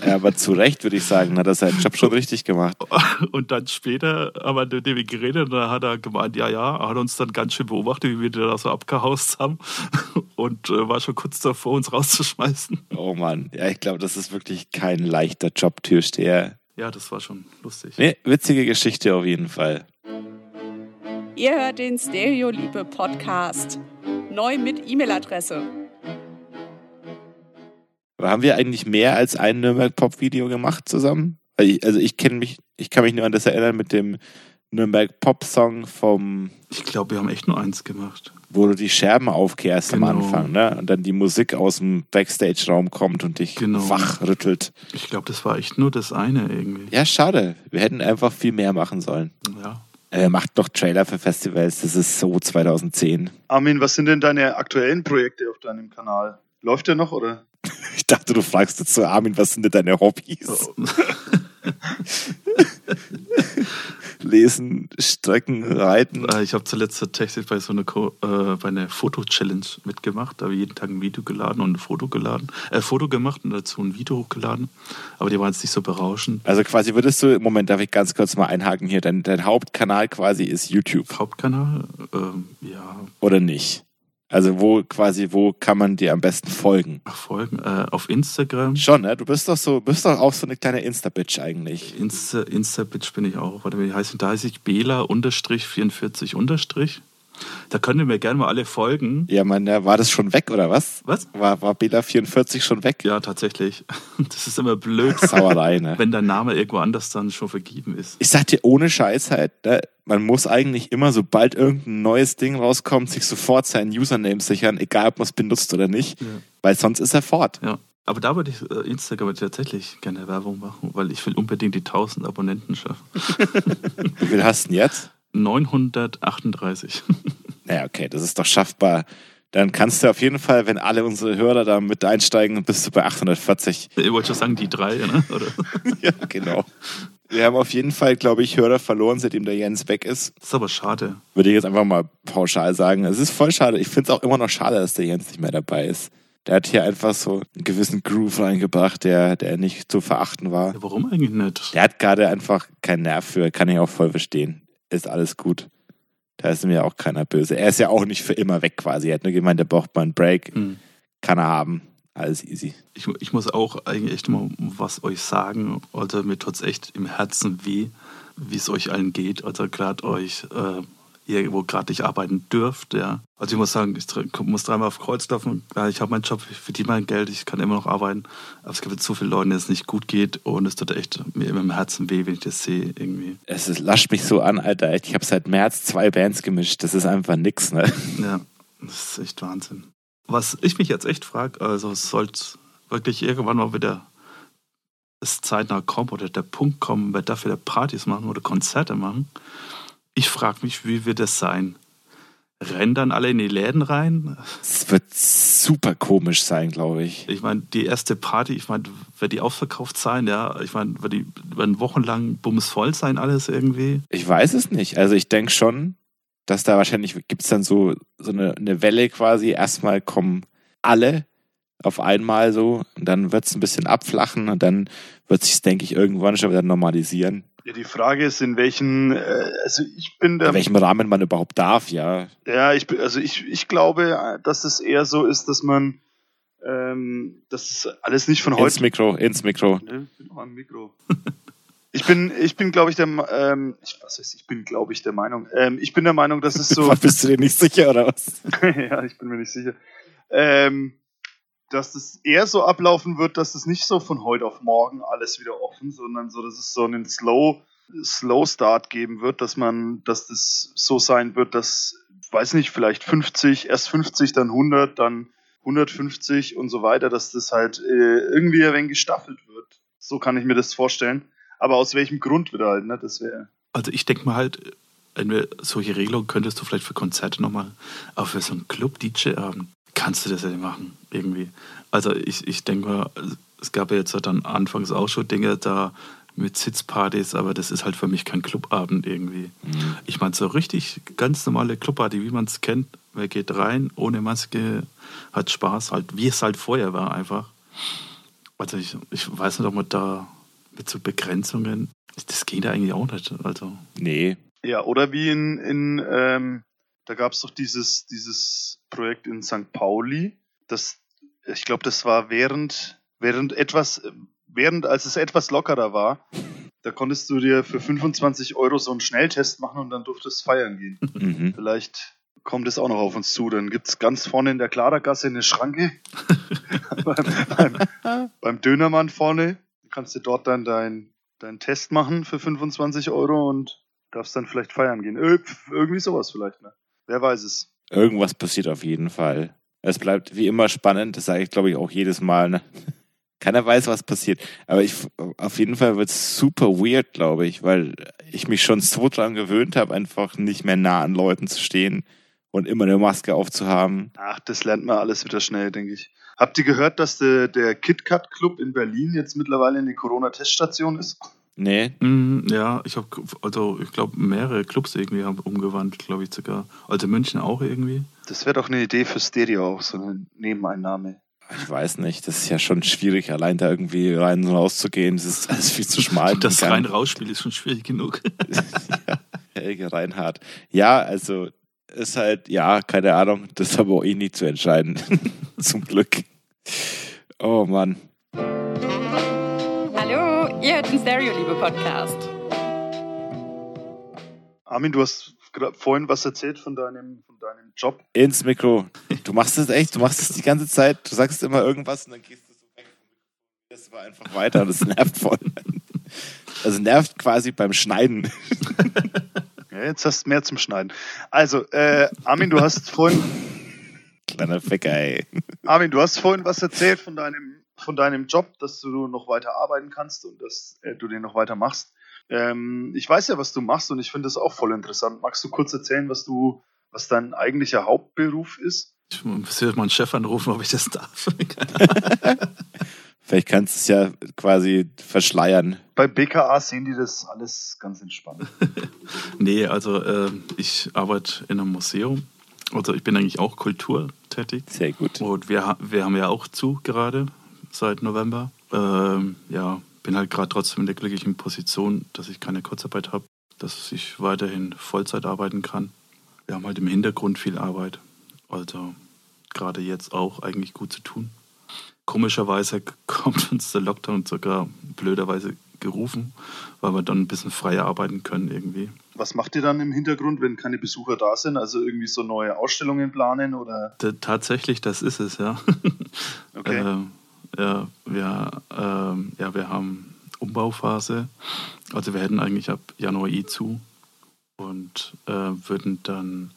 S2: Ja, aber zu Recht würde ich sagen, hat er seinen Job schon richtig gemacht.
S4: Und dann später haben wir mit dem geredet und da hat er gemeint, ja, ja, er hat uns dann ganz schön beobachtet, wie wir da so abgehaust haben und äh, war schon kurz davor, uns rauszuschmeißen.
S2: Oh Mann, ja, ich glaube, das ist wirklich kein leichter Job, Türsteher.
S4: Ja, das war schon lustig.
S2: Nee, witzige Geschichte auf jeden Fall.
S6: Ihr hört den Stereoliebe Podcast. Neu mit E-Mail-Adresse.
S2: Haben wir eigentlich mehr als ein Nürnberg-Pop-Video gemacht zusammen? Also ich, also ich kenne mich, ich kann mich nur an das erinnern mit dem Nürnberg-Pop-Song vom,
S4: Ich glaube, wir haben echt nur eins gemacht.
S2: wo du die Scherben aufkehrst
S4: Genau.
S2: am Anfang, ne? Und dann die Musik aus dem Backstage-Raum kommt und dich
S4: Genau.
S2: wachrüttelt.
S4: Ich glaube, das war echt nur das eine irgendwie.
S2: Ja, schade. Wir hätten einfach viel mehr machen sollen.
S4: Ja.
S2: Er macht noch Trailer für Festivals, das ist so 2010.
S3: Armin, was sind denn deine aktuellen Projekte auf deinem Kanal? Läuft der noch oder?
S2: Ich dachte, du fragst jetzt so, Armin, was sind denn deine Hobbys? Lesen, Strecken, Reiten.
S4: Äh, Ich habe zuletzt tatsächlich bei so einer, äh, bei einer Foto-Challenge mitgemacht. Da habe ich jeden Tag ein Video geladen und ein Foto geladen. Äh, Foto gemacht und dazu ein Video hochgeladen. Aber die waren jetzt nicht so berauschend.
S2: Also quasi würdest du, Moment, darf ich ganz kurz mal einhaken hier, dein, dein Hauptkanal quasi ist YouTube,
S4: Hauptkanal, ähm, ja,
S2: oder nicht? Also wo quasi, wo kann man dir am besten folgen?
S4: folgen. Äh, auf Instagram.
S2: Schon, ne? Du bist doch so, bist doch auch so eine kleine Insta-Bitch eigentlich.
S4: Insta, Insta-Bitch bin ich auch. Warte, wie heißt Da heiße ich Bela-44 unterstrich. Da könnt ihr mir gerne mal alle folgen.
S2: Ja, man, war das schon weg, oder was?
S4: Was?
S2: War, war Bela 44 schon weg?
S4: Ja, tatsächlich. Das ist immer blöd,
S2: Sauerei, ne?
S4: wenn dein Name irgendwo anders dann schon vergeben ist.
S2: Ich sag dir ohne Scheiß halt, ne? man muss eigentlich immer, sobald irgendein neues Ding rauskommt, sich sofort seinen Username sichern, egal ob man es benutzt oder nicht,
S4: Ja.
S2: weil sonst ist er fort.
S4: Ja. Aber da würde ich äh, Instagram tatsächlich gerne Werbung machen, weil ich will unbedingt die 1000 Abonnenten schaffen.
S2: Wie viel hast du denn jetzt?
S4: 938.
S2: Naja, okay, das ist doch schaffbar. Dann kannst du auf jeden Fall, wenn alle unsere Hörer da mit einsteigen, bist du bei 840.
S4: Ich wollte schon sagen, die drei, ne? Oder?
S2: ja, genau. Wir haben auf jeden Fall, glaube ich, Hörer verloren, seitdem der Jens weg ist.
S4: Das ist aber schade.
S2: Würde ich jetzt einfach mal pauschal sagen. Es ist voll schade. Ich finde es auch immer noch schade, dass der Jens nicht mehr dabei ist. Der hat hier einfach so einen gewissen Groove reingebracht, der, der nicht zu verachten war.
S4: Ja, warum eigentlich nicht?
S2: Der hat gerade einfach keinen Nerv für, kann ich auch voll verstehen. Ist alles gut. Da ist mir auch keiner böse. Er ist ja auch nicht für immer weg quasi. Er hat nur gemeint, er braucht mal einen Break.
S4: Hm.
S2: Kann er haben. Alles easy.
S4: Ich, ich muss auch eigentlich echt mal was euch sagen. Also mir tut es echt im Herzen weh, wie es euch allen geht. Also gerade euch, äh, ihr, wo gerade nicht arbeiten dürft. Ja. Also ich muss sagen, ich muss dreimal auf Kreuz laufen. Ja, ich habe meinen Job, ich verdiene mein Geld, ich kann immer noch arbeiten. Aber es gibt so viele Leute, denen es nicht gut geht. Und es tut echt mir immer im Herzen weh, wenn ich das sehe irgendwie.
S2: Es ist, lascht mich so an, Alter. Ich habe seit März zwei Bands gemischt. Das ist einfach nix, ne?
S4: Ja, das ist echt Wahnsinn. Was ich mich jetzt echt frage, also es sollte wirklich irgendwann mal wieder es zeitnah kommen oder der Punkt kommen, wer dafür Partys machen oder Konzerte machen. Ich frage mich, wie wird das sein? Rennen dann alle in die Läden rein?
S2: Es wird super komisch sein, glaube ich.
S4: Ich meine, die erste Party, ich meine, wird die ausverkauft sein? Ja, ich meine, wird die werden wochenlang bumsvoll sein, alles irgendwie?
S2: Ich weiß es nicht. Also ich denke schon, dass da wahrscheinlich gibt es dann so, so eine, eine Welle quasi. Erstmal kommen alle auf einmal so und dann wird es ein bisschen abflachen und dann wird sich denke ich, irgendwann schon wieder normalisieren.
S3: Ja, die Frage ist, in welchen, äh, also ich bin der
S2: In welchem Rahmen man überhaupt darf, ja.
S3: Ja, ich, bin- also ich, ich glaube, dass es eher so ist, dass man, ähm, dass es alles nicht von
S2: Ins
S3: heute.
S2: Mikro, ins Mikro.
S3: Ne, bin noch am Mikro. Ich bin, ich bin, glaube ich, der, ähm, ich, was heißt, ich bin, glaube ich, der Meinung. Ähm, ich bin der Meinung, dass es so.
S2: Bist du dir nicht sicher oder was?
S3: ja, ich bin mir nicht sicher. Ähm, dass es eher so ablaufen wird, dass es nicht so von heute auf morgen alles wieder offen, sondern so, dass es so einen Slow, Slow Start geben wird, dass man, dass das so sein wird, dass, weiß nicht, vielleicht 50, erst 50, dann 100, dann 150 und so weiter, dass das halt äh, irgendwie ein wenig gestaffelt wird. So kann ich mir das vorstellen. Aber aus welchem Grund wieder halt, ne? Das wäre.
S4: Also ich denke mal halt, entweder solche Regelungen könntest du vielleicht für Konzerte nochmal, aber für so einen Club-DJ-Abend kannst du das ja nicht machen, irgendwie. Also ich, ich denke mal, es gab ja jetzt dann anfangs auch schon Dinge da mit Sitzpartys, aber das ist halt für mich kein Clubabend irgendwie.
S2: Mhm.
S4: Ich meine, so richtig ganz normale Clubparty, wie man es kennt, wer geht rein, ohne Maske, hat Spaß, halt, wie es halt vorher war einfach. Also ich, ich weiß nicht, ob man da mit so Begrenzungen, das geht eigentlich auch nicht. Also
S2: Nee.
S3: Ja, oder wie in, in ähm, da gab es doch dieses, dieses Projekt in St. Pauli. Das, ich glaube, das war während, während etwas, während als es etwas lockerer war, da konntest du dir für 25 Euro so einen Schnelltest machen und dann durftest feiern gehen.
S2: Mhm.
S3: Vielleicht kommt es auch noch auf uns zu. Dann gibt es ganz vorne in der Klarergasse eine Schranke. beim, beim, beim Dönermann vorne. Kannst du dort dann deinen dein Test machen für 25 Euro und darfst dann vielleicht feiern gehen. Ö- irgendwie sowas vielleicht, ne? Wer weiß es.
S2: Irgendwas passiert auf jeden Fall. Es bleibt wie immer spannend, das sage ich glaube ich auch jedes Mal. Ne? Keiner weiß, was passiert. Aber ich, auf jeden Fall wird es super weird, glaube ich, weil ich mich schon so dran gewöhnt habe, einfach nicht mehr nah an Leuten zu stehen und immer eine Maske aufzuhaben.
S3: Ach, das lernt man alles wieder schnell, denke ich. Habt ihr gehört, dass der, der KitKat Club in Berlin jetzt mittlerweile in die Corona-Teststation ist?
S2: Nee,
S4: Mm, Ja, ich habe, also ich glaube, mehrere Clubs irgendwie haben umgewandelt, glaube ich sogar. Also München auch irgendwie.
S3: Das wäre doch eine Idee für Stereo, auch so eine Nebeneinnahme.
S2: ich weiß nicht. Das ist ja schon schwierig, allein da irgendwie rein und raus zu gehen. Das ist alles viel zu schmal.
S4: Das Rein-Rausspiel ist schon schwierig genug.
S2: ja, Helge Reinhardt. Ja, also ist halt, ja, keine Ahnung, das ist aber auch eh nicht zu entscheiden. Zum Glück. Oh Mann.
S6: Ihr hört den Stereo-Liebe-Podcast.
S3: Armin, du hast vorhin was erzählt von deinem, von deinem Job.
S2: Ins Mikro. Du machst es echt, du machst es die ganze Zeit, du sagst immer irgendwas und dann gehst du so weg. Das war einfach weiter und das nervt voll. Also nervt quasi beim Schneiden.
S3: Ja, jetzt hast du mehr zum Schneiden. Also, äh, Armin, du hast vorhin,
S2: Kleiner Ficker, ey.
S3: Armin, du hast vorhin was erzählt von deinem, von deinem Job, dass du noch weiter arbeiten kannst und dass äh, du den noch weiter machst. Ähm, ich weiß ja, was du machst und ich finde das auch voll interessant. Magst du kurz erzählen, was du, was dein eigentlicher Hauptberuf ist?
S4: Ich muss jetzt meinen Chef anrufen, ob ich das darf.
S2: Vielleicht kannst du es ja quasi verschleiern.
S3: Bei BKA sehen die das alles ganz entspannt.
S4: nee, also äh, ich arbeite in einem Museum. Also ich bin eigentlich auch kulturtätig.
S2: Sehr gut.
S4: Und wir, ha- wir haben ja auch zu gerade seit November. Ähm, ja, bin halt gerade trotzdem in der glücklichen Position, dass ich keine Kurzarbeit habe, dass ich weiterhin Vollzeit arbeiten kann. Wir haben halt im Hintergrund viel Arbeit. Also gerade jetzt auch eigentlich gut zu tun. Komischerweise kommt uns der Lockdown sogar blöderweise gerufen, weil wir dann ein bisschen freier arbeiten können irgendwie.
S3: Was macht ihr dann im Hintergrund, wenn keine Besucher da sind? Also irgendwie so neue Ausstellungen planen oder?
S4: Tatsächlich, das ist es, ja.
S3: Okay.
S4: Ähm, ja, wir, ähm, ja, wir haben Umbauphase. Also wir hätten eigentlich ab Januar eh zu und äh, würden dann,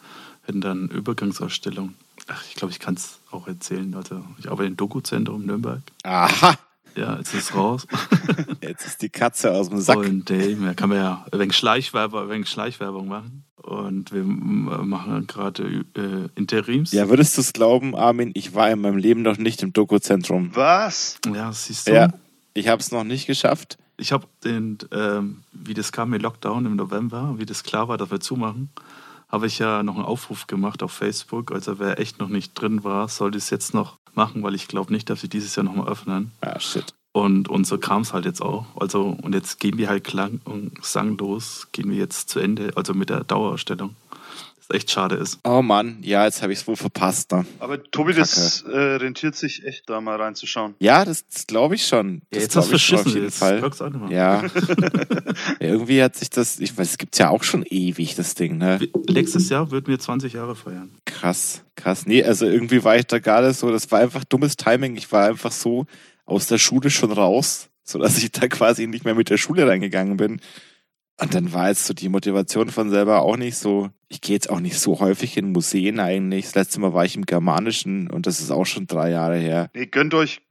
S4: hätten dann Übergangsausstellung. Ach, ich glaube, ich kann es auch erzählen. Also ich arbeite im Doku-Zentrum Nürnberg.
S2: Aha,
S4: Ja, jetzt ist es raus.
S2: jetzt ist die Katze aus dem Sack.
S4: Und äh, da kann man ja wenig Schleichwerbung, Schleichwerbung machen. Und wir machen gerade äh, Interims.
S2: Ja, würdest du es glauben, Armin? Ich war in meinem Leben noch nicht im Doku-Zentrum.
S3: Was?
S4: ja, siehst du.
S2: Ja, ich habe es noch nicht geschafft.
S4: Ich habe den, ähm, wie das kam mit Lockdown im November, wie das klar war, dass wir zumachen, habe ich ja noch einen Aufruf gemacht auf Facebook. Also wer echt noch nicht drin war, sollte es jetzt noch machen, weil ich glaube nicht, dass sie dieses Jahr nochmal öffnen.
S2: Ah, shit.
S4: Und, und so kam es halt jetzt auch. Also, und jetzt gehen wir halt klang und sanglos, gehen wir jetzt zu Ende, also mit der Dauerausstellung. Echt schade ist.
S2: Oh Mann, ja, jetzt habe ich es wohl verpasst. Ne?
S3: Aber Tobi, das äh, rentiert sich echt, da mal reinzuschauen.
S2: Ja, das, das glaube ich schon. Das
S4: jetzt
S2: glaub
S4: hast du
S2: ich schon
S4: verschissen.
S2: auf jeden
S4: Jetzt
S2: Fall.
S4: mehr.
S2: Ja. Irgendwie hat sich das, ich weiß, es gibt's ja auch schon ewig, das Ding, ne?
S4: Nächstes Jahr würden wir 20 Jahre feiern.
S2: Krass, krass. Nee, also irgendwie war ich da gerade so, das war einfach dummes Timing. Ich war einfach so aus der Schule schon raus, sodass ich da quasi nicht mehr mit der Schule reingegangen bin. Und dann war jetzt so die Motivation von selber auch nicht so. Ich gehe jetzt auch nicht so häufig in Museen eigentlich. Das letzte Mal war ich im Germanischen und das ist auch schon drei Jahre her.
S3: Nee, gönnt euch,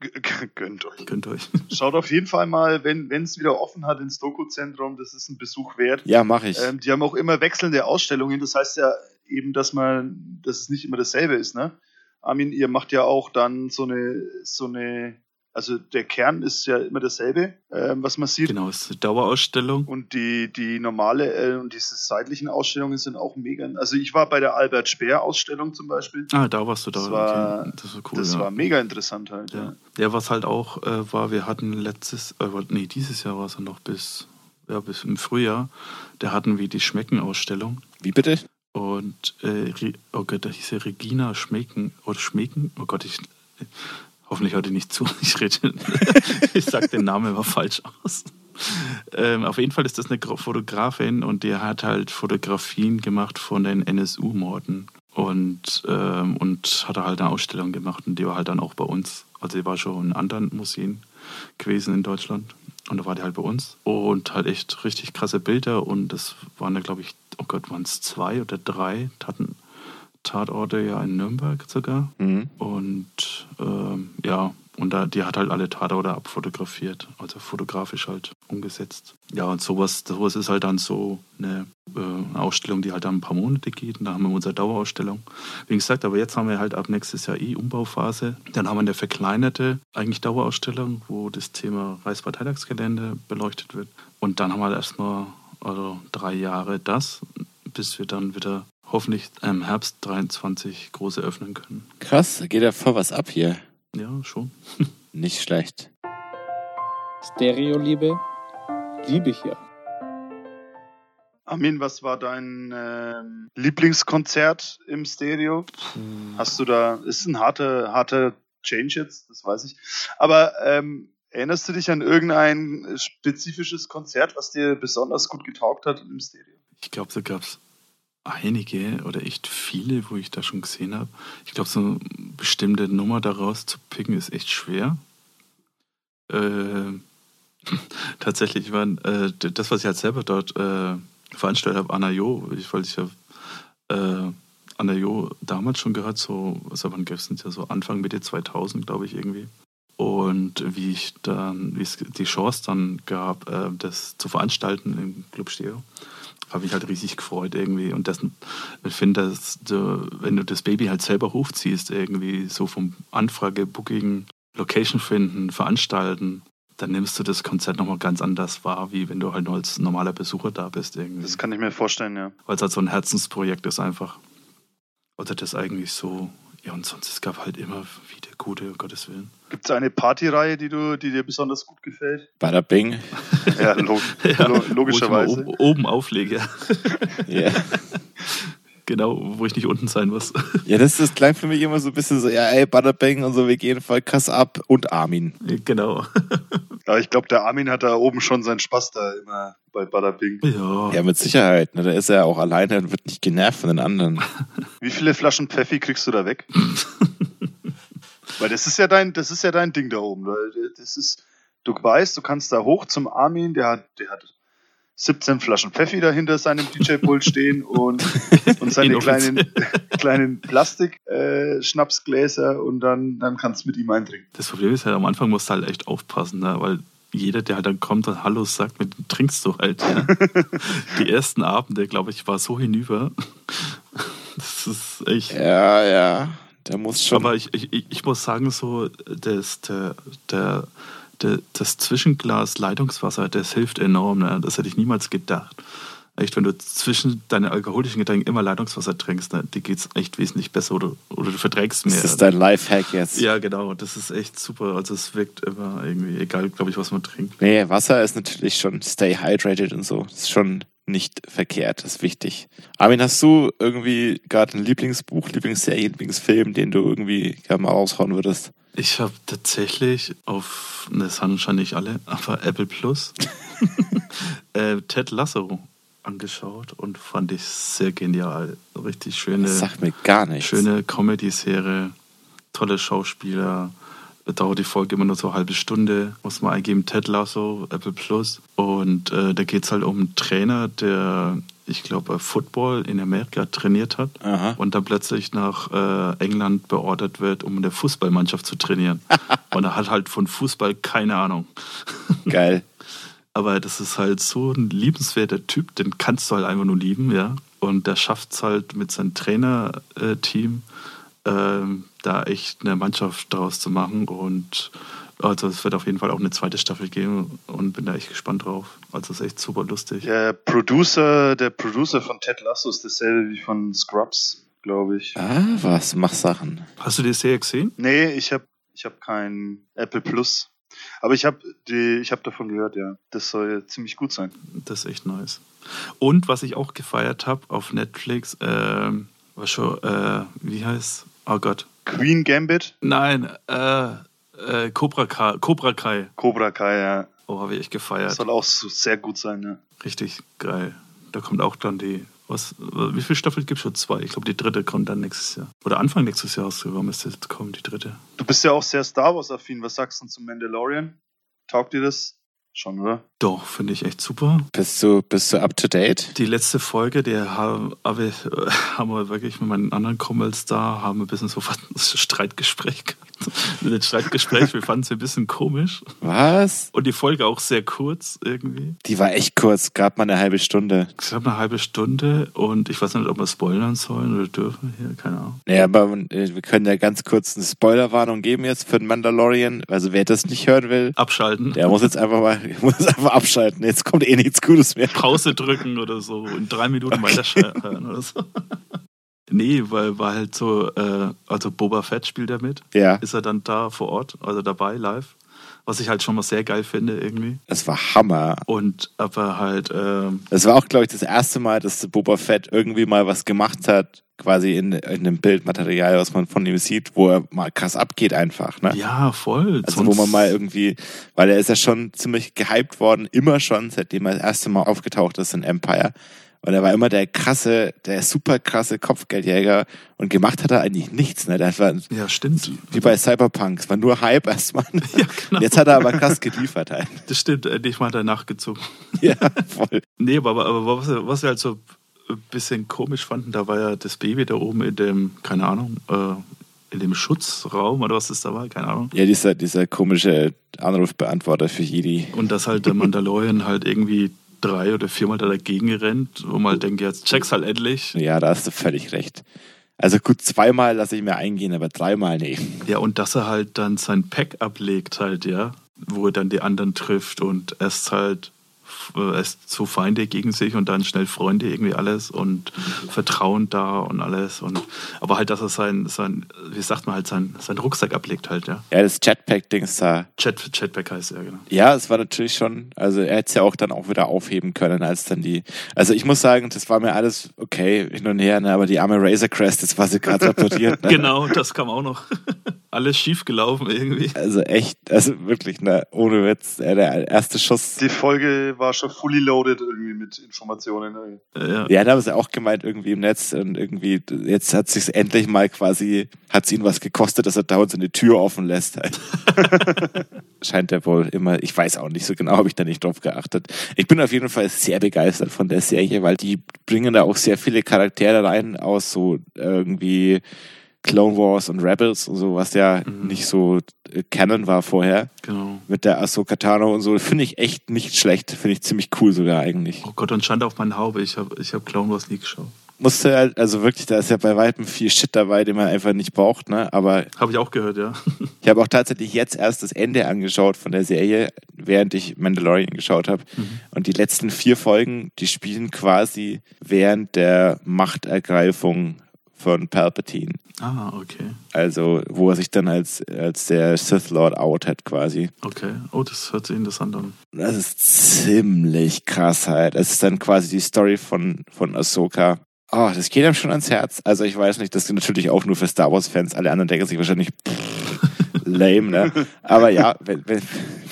S3: gönnt euch.
S4: Könnt ihr euch.
S3: Schaut auf jeden Fall mal, wenn es wieder offen hat ins Doku-Zentrum, das ist ein Besuch wert.
S2: Ja, mache ich.
S3: Ähm, die haben auch immer wechselnde Ausstellungen. Das heißt ja eben, dass man, dass es nicht immer dasselbe ist, ne? Armin, ihr macht ja auch dann so eine, so eine, also der Kern ist ja immer dasselbe, ähm, was man sieht.
S4: Genau, es ist eine Dauerausstellung.
S3: Und die, die normale äh, und diese seitlichen Ausstellungen sind auch mega. Also ich war bei der Albert Speer Ausstellung zum Beispiel.
S4: Ah, da warst du da.
S3: Das war-
S4: okay. das war cool.
S3: das
S4: ja.
S3: war mega interessant halt.
S4: Ja.
S3: Ja.
S4: ja, was halt auch äh, war, wir hatten letztes, äh, nee, dieses Jahr war es ja noch bis, ja, bis im Frühjahr, da hatten wir die Schmecken-Ausstellung.
S2: Wie bitte?
S4: Und, äh, oh Gott, da hieß ja Regina Schmecken, oder Schmecken? Oh Gott, ich, hoffentlich ihr nicht zu, ich rede, ich sag den Namen immer falsch aus. Ähm, auf jeden Fall ist das eine Gra- Fotografin und die hat halt Fotografien gemacht von den NSU-Morden und, ähm, und hat halt eine Ausstellung gemacht und die war halt dann auch bei uns. Also die war schon in anderen Museen gewesen in Deutschland und da war die halt bei uns und halt echt richtig krasse Bilder und das waren da glaube ich, oh Gott, waren es zwei oder drei Taten, Tatorte ja in Nürnberg sogar
S2: Mhm.
S4: und ähm, ja, und da, die hat halt alle Tatorte abfotografiert, also fotografisch halt umgesetzt. Ja, und sowas, sowas ist halt dann so eine, äh, Ausstellung, die halt dann ein paar Monate geht. Und da haben wir unsere Dauerausstellung. Wie gesagt, aber jetzt haben wir halt ab nächstes Jahr eh Umbaufphase. Dann haben wir eine verkleinerte, eigentlich Dauerausstellung, wo das Thema Reichsparteitagsgelände beleuchtet wird. Und dann haben wir halt erstmal also drei Jahre das, bis wir dann wieder hoffentlich im Herbst 23 große öffnen können.
S2: Krass, da geht ja voll was ab hier.
S4: Ja, schon.
S2: Nicht schlecht.
S5: Stereoliebe liebe ich ja.
S3: Armin, was war dein ähm, Lieblingskonzert im Stereo? Hast du da, ist ein harter, harter Change jetzt, das weiß ich. Aber ähm, erinnerst du dich an irgendein spezifisches Konzert, was dir besonders gut getaugt hat im Stereo?
S4: Ich glaube, da gab es einige oder echt viele, wo ich da schon gesehen habe. Ich glaube, so eine bestimmte Nummer daraus zu picken ist echt schwer. Äh, tatsächlich waren äh, das, was ich halt selber dort äh, veranstaltet habe, Anayo, ich, weil ich ja äh, Anayo damals schon gehört, so, also wann gab ja so Anfang, Mitte 2000, glaube ich, irgendwie. Und wie ich dann, wie es die Chance dann gab, äh, das zu veranstalten im Club Stereo, habe ich halt riesig gefreut irgendwie. Und das, ich finde, dass du, wenn du das Baby halt selber hochziehst, irgendwie so vom Anfrage, Booking, Location finden, veranstalten, dann nimmst du das Konzert nochmal ganz anders wahr, wie wenn du halt nur als normaler Besucher da bist irgendwie.
S3: Das kann ich mir vorstellen, ja.
S4: Weil es halt so ein Herzensprojekt ist einfach. Oder das eigentlich so, ja und sonst, es gab halt immer wieder gute, um Gottes Willen.
S3: Gibt es eine Partyreihe, die, du, die dir besonders gut gefällt?
S2: Bada Bing.
S3: Ja, log
S4: ich
S3: logischerweise.
S4: mal oben, oben auflege, ja.
S2: Ja.
S4: genau, wo ich nicht unten sein muss.
S2: ja, das, das klang für mich immer so ein bisschen so, ja, ey, Bada Bing und so, wir gehen voll krass ab. Und Armin.
S4: genau.
S3: Ja, ich glaube, der Armin hat da oben schon seinen Spaß da immer bei Bada Bing.
S4: Ja,
S2: Ja, mit Sicherheit. Ne? Da ist er auch alleine und wird nicht genervt von den anderen.
S3: Wie viele Flaschen Pfeffi kriegst du da weg? Weil das ist ja dein, das ist ja dein Ding da oben. weil Das ist, du weißt, du kannst da hoch zum Armin, der hat, der hat 17 Flaschen Pfeffi da hinter seinem DJ-Pult stehen und, und seine kleinen, kleinen Plastik-Schnapsgläser und dann, dann kannst du mit ihm eintrinken.
S4: Das Problem ist halt, am Anfang musst du halt echt aufpassen, ne? weil jeder, der halt dann kommt und Hallo sagt, mit dem trinkst du halt. Ja. Die ersten Abende, glaube ich, war so hinüber. Das ist echt.
S2: Ja, ja. Der muss schon.
S4: Aber ich, ich, ich muss sagen, so, das, der, der, der, das Zwischenglas Leitungswasser, das hilft enorm. Ne? Das hätte ich niemals gedacht. Echt, wenn du zwischen deinen alkoholischen Getränken immer Leitungswasser trinkst, ne, dir geht es echt wesentlich besser oder, oder du verträgst mehr.
S2: das ist dein Lifehack jetzt.
S4: Ja, genau. Das ist echt super. Also es wirkt immer irgendwie, egal, glaube ich, was man trinkt.
S2: Nee, Wasser ist natürlich schon stay hydrated und so. Das ist schon nicht verkehrt. Das ist wichtig. Armin, hast du irgendwie gerade ein Lieblingsbuch, Lieblingsserie, Lieblingsfilm, den du irgendwie gerne mal raushauen würdest?
S4: Ich habe tatsächlich auf, ne, das haben schon nicht alle, aber Apple Plus, äh, Ted Lasso angeschaut und fand ich sehr genial. Richtig schöne,
S2: Das sagt mir gar nichts.
S4: schöne Comedy-Serie, tolle Schauspieler. Dauert die Folge immer nur so eine halbe Stunde. Muss man eingeben, Ted Lasso, Apple Plus. Und äh, da geht es halt um einen Trainer, der, ich glaube, Football in Amerika trainiert hat
S2: Aha.
S4: und dann plötzlich nach äh, England beordert wird, um eine Fußballmannschaft zu trainieren. und er hat halt von Fußball keine Ahnung.
S2: Geil.
S4: Aber das ist halt so ein liebenswerter Typ, den kannst du halt einfach nur lieben, ja. Und der schafft es halt mit seinem Trainerteam, ähm, da echt eine Mannschaft daraus zu machen. Und also es wird auf jeden Fall auch eine zweite Staffel geben und bin da echt gespannt drauf. Also es ist echt super lustig.
S3: Der Producer, der Producer von Ted Lasso ist dasselbe wie von Scrubs, glaube ich.
S2: Ah, was? Mach Sachen.
S4: Hast du die Serie gesehen?
S3: Nee, ich habe ich hab kein Apple Plus. Aber ich habe ich hab davon gehört, ja. Das soll ja ziemlich gut sein.
S4: Das ist echt nice. Und was ich auch gefeiert habe auf Netflix, ähm, war schon, äh, wie heißt? Oh Gott.
S3: Queen Gambit,
S4: Nein, äh, äh, Cobra, Kai, Cobra Kai.
S3: Cobra Kai, ja.
S4: Oh, habe ich echt
S3: Das
S4: gefeiert.
S3: soll auch so sehr gut sein, ja.
S4: Richtig geil. Da kommt auch dann die. Was, wie viele Staffeln gibt es schon? Zwei. Ich glaube, die dritte kommt dann nächstes Jahr. Oder Anfang nächstes Jahres sogar müsste jetzt kommen, die dritte.
S3: Du bist ja auch sehr Star Wars-affin. Was sagst du zum Mandalorian? Taugt dir das? Schon, oder?
S4: Doch, finde ich echt super.
S2: Bist du, bist du up to date?
S4: Die letzte Folge, der haben, aber, äh, haben wir wirklich mit meinen anderen Kumpels da, haben ein bisschen so ein Streitgespräch gehabt. Ein Streitgespräch, wir fanden es ein bisschen komisch.
S2: Was?
S4: Und die Folge auch sehr kurz irgendwie.
S2: Die war echt kurz, gab mal eine halbe Stunde.
S4: Ich habe eine halbe Stunde und ich weiß nicht, ob wir spoilern sollen oder dürfen hier, keine Ahnung.
S2: Naja, aber äh, wir können ja ganz kurz eine Spoilerwarnung geben jetzt für den Mandalorian. Also wer das nicht hören will,
S4: Abschalten,
S2: der muss jetzt einfach mal muss einfach abschalten. Jetzt kommt eh nichts Gutes mehr.
S4: Pause drücken oder so und drei Minuten weiterhören oder so. Nee, weil war halt so, äh, also Boba Fett spielt er mit.
S2: Ja,
S4: Ist er dann da vor Ort, also dabei, live. Was ich halt schon mal sehr geil finde irgendwie.
S2: das war Hammer.
S4: Und aber halt, ähm,
S2: Das war auch, glaube ich, das erste Mal, dass Boba Fett irgendwie mal was gemacht hat, quasi in, in einem Bildmaterial, was man von ihm sieht, wo er mal krass abgeht einfach. Ne?
S4: ja, voll.
S2: Also wo man mal irgendwie, weil er ist ja schon ziemlich gehypt worden, immer schon, seitdem er das erste Mal aufgetaucht ist in Empire. Und er war immer der krasse, der super krasse Kopfgeldjäger und gemacht hat er eigentlich nichts. Ne? Der war
S4: Ja, stimmt.
S2: wie bei Cyberpunk, es war nur Hype erstmal.
S4: Ja, genau.
S2: Jetzt hat er aber krass geliefert. Halt.
S4: Das stimmt, endlich mal danach gezogen.
S2: Ja, voll.
S4: Nee, aber, aber was, was wir halt so ein bisschen komisch fanden, da war ja das Baby da oben in dem, keine Ahnung, äh, in dem Schutzraum oder was das da war, keine Ahnung.
S2: Ja, dieser, dieser komische Anrufbeantworter für Jedi.
S4: Und dass halt der Mandalorian halt irgendwie drei oder viermal da dagegen rennt, wo man halt denkt, jetzt check's halt endlich.
S2: Ja, da hast du völlig recht. Also gut, zweimal lasse ich mir eingehen, aber dreimal nee.
S4: Ja, und dass er halt dann sein Pack ablegt halt, ja, wo er dann die anderen trifft und erst halt erst so Feinde gegen sich und dann schnell Freunde irgendwie alles und Vertrauen da und alles und aber halt, dass er sein, sein wie sagt man halt, sein, sein Rucksack ablegt halt, ja.
S2: Ja, das Jetpack-Dings da.
S4: Chat, Chatback heißt er, genau.
S2: Ja, es war natürlich schon, also er hätte es ja auch dann auch wieder aufheben können, als dann die. Also ich muss sagen, das war mir alles okay hin und her, ne, aber die arme Razor Crest, das war sie gerade sabotiert. Ne?
S4: Genau, das kam auch noch. alles schief gelaufen irgendwie.
S2: Also echt, also wirklich, ne, ohne Witz, äh, der erste Schuss.
S3: Die Folge war schon fully loaded irgendwie mit Informationen.
S4: Ja.
S2: Ja, da haben sie auch gemeint, irgendwie im Netz und irgendwie, jetzt hat sich's endlich mal quasi, hat's ihn was gekostet, dass er dauernd seine Tür offen lässt. Halt. Scheint er wohl immer, ich weiß auch nicht so genau, habe ich da nicht drauf geachtet. Ich bin auf jeden Fall sehr begeistert von der Serie, weil die bringen da auch sehr viele Charaktere rein aus so irgendwie Clone Wars und Rebels und so, was ja
S4: Mhm.
S2: nicht so äh, Canon war vorher.
S4: Genau.
S2: Mit der Ahsoka Tano und so, finde ich echt nicht schlecht, finde ich ziemlich cool sogar eigentlich.
S4: Oh Gott, und Schande auf mein Haube, ich habe ich hab Clown Wars nie geschaut.
S2: musste halt, also wirklich, da ist ja bei weitem viel Shit dabei, den man einfach nicht braucht, ne? Aber
S4: Habe ich auch gehört, ja.
S2: ich habe auch tatsächlich jetzt erst das Ende angeschaut von der Serie, während ich Mandalorian geschaut habe. Und die letzten vier Folgen, die spielen quasi während der Machtergreifung von Palpatine.
S4: Ah, okay.
S2: Also, wo er sich dann als, als der Sith Lord out hat, quasi.
S4: Okay. Oh, das hört sich interessant an.
S2: Das ist ziemlich krass halt. Das ist dann quasi die Story von, von Ahsoka. Oh, das geht einem schon ans Herz. Also ich weiß nicht, das ist natürlich auch nur für Star Wars-Fans. Alle anderen denken sich wahrscheinlich pff, lame, ne? Aber ja, wenn es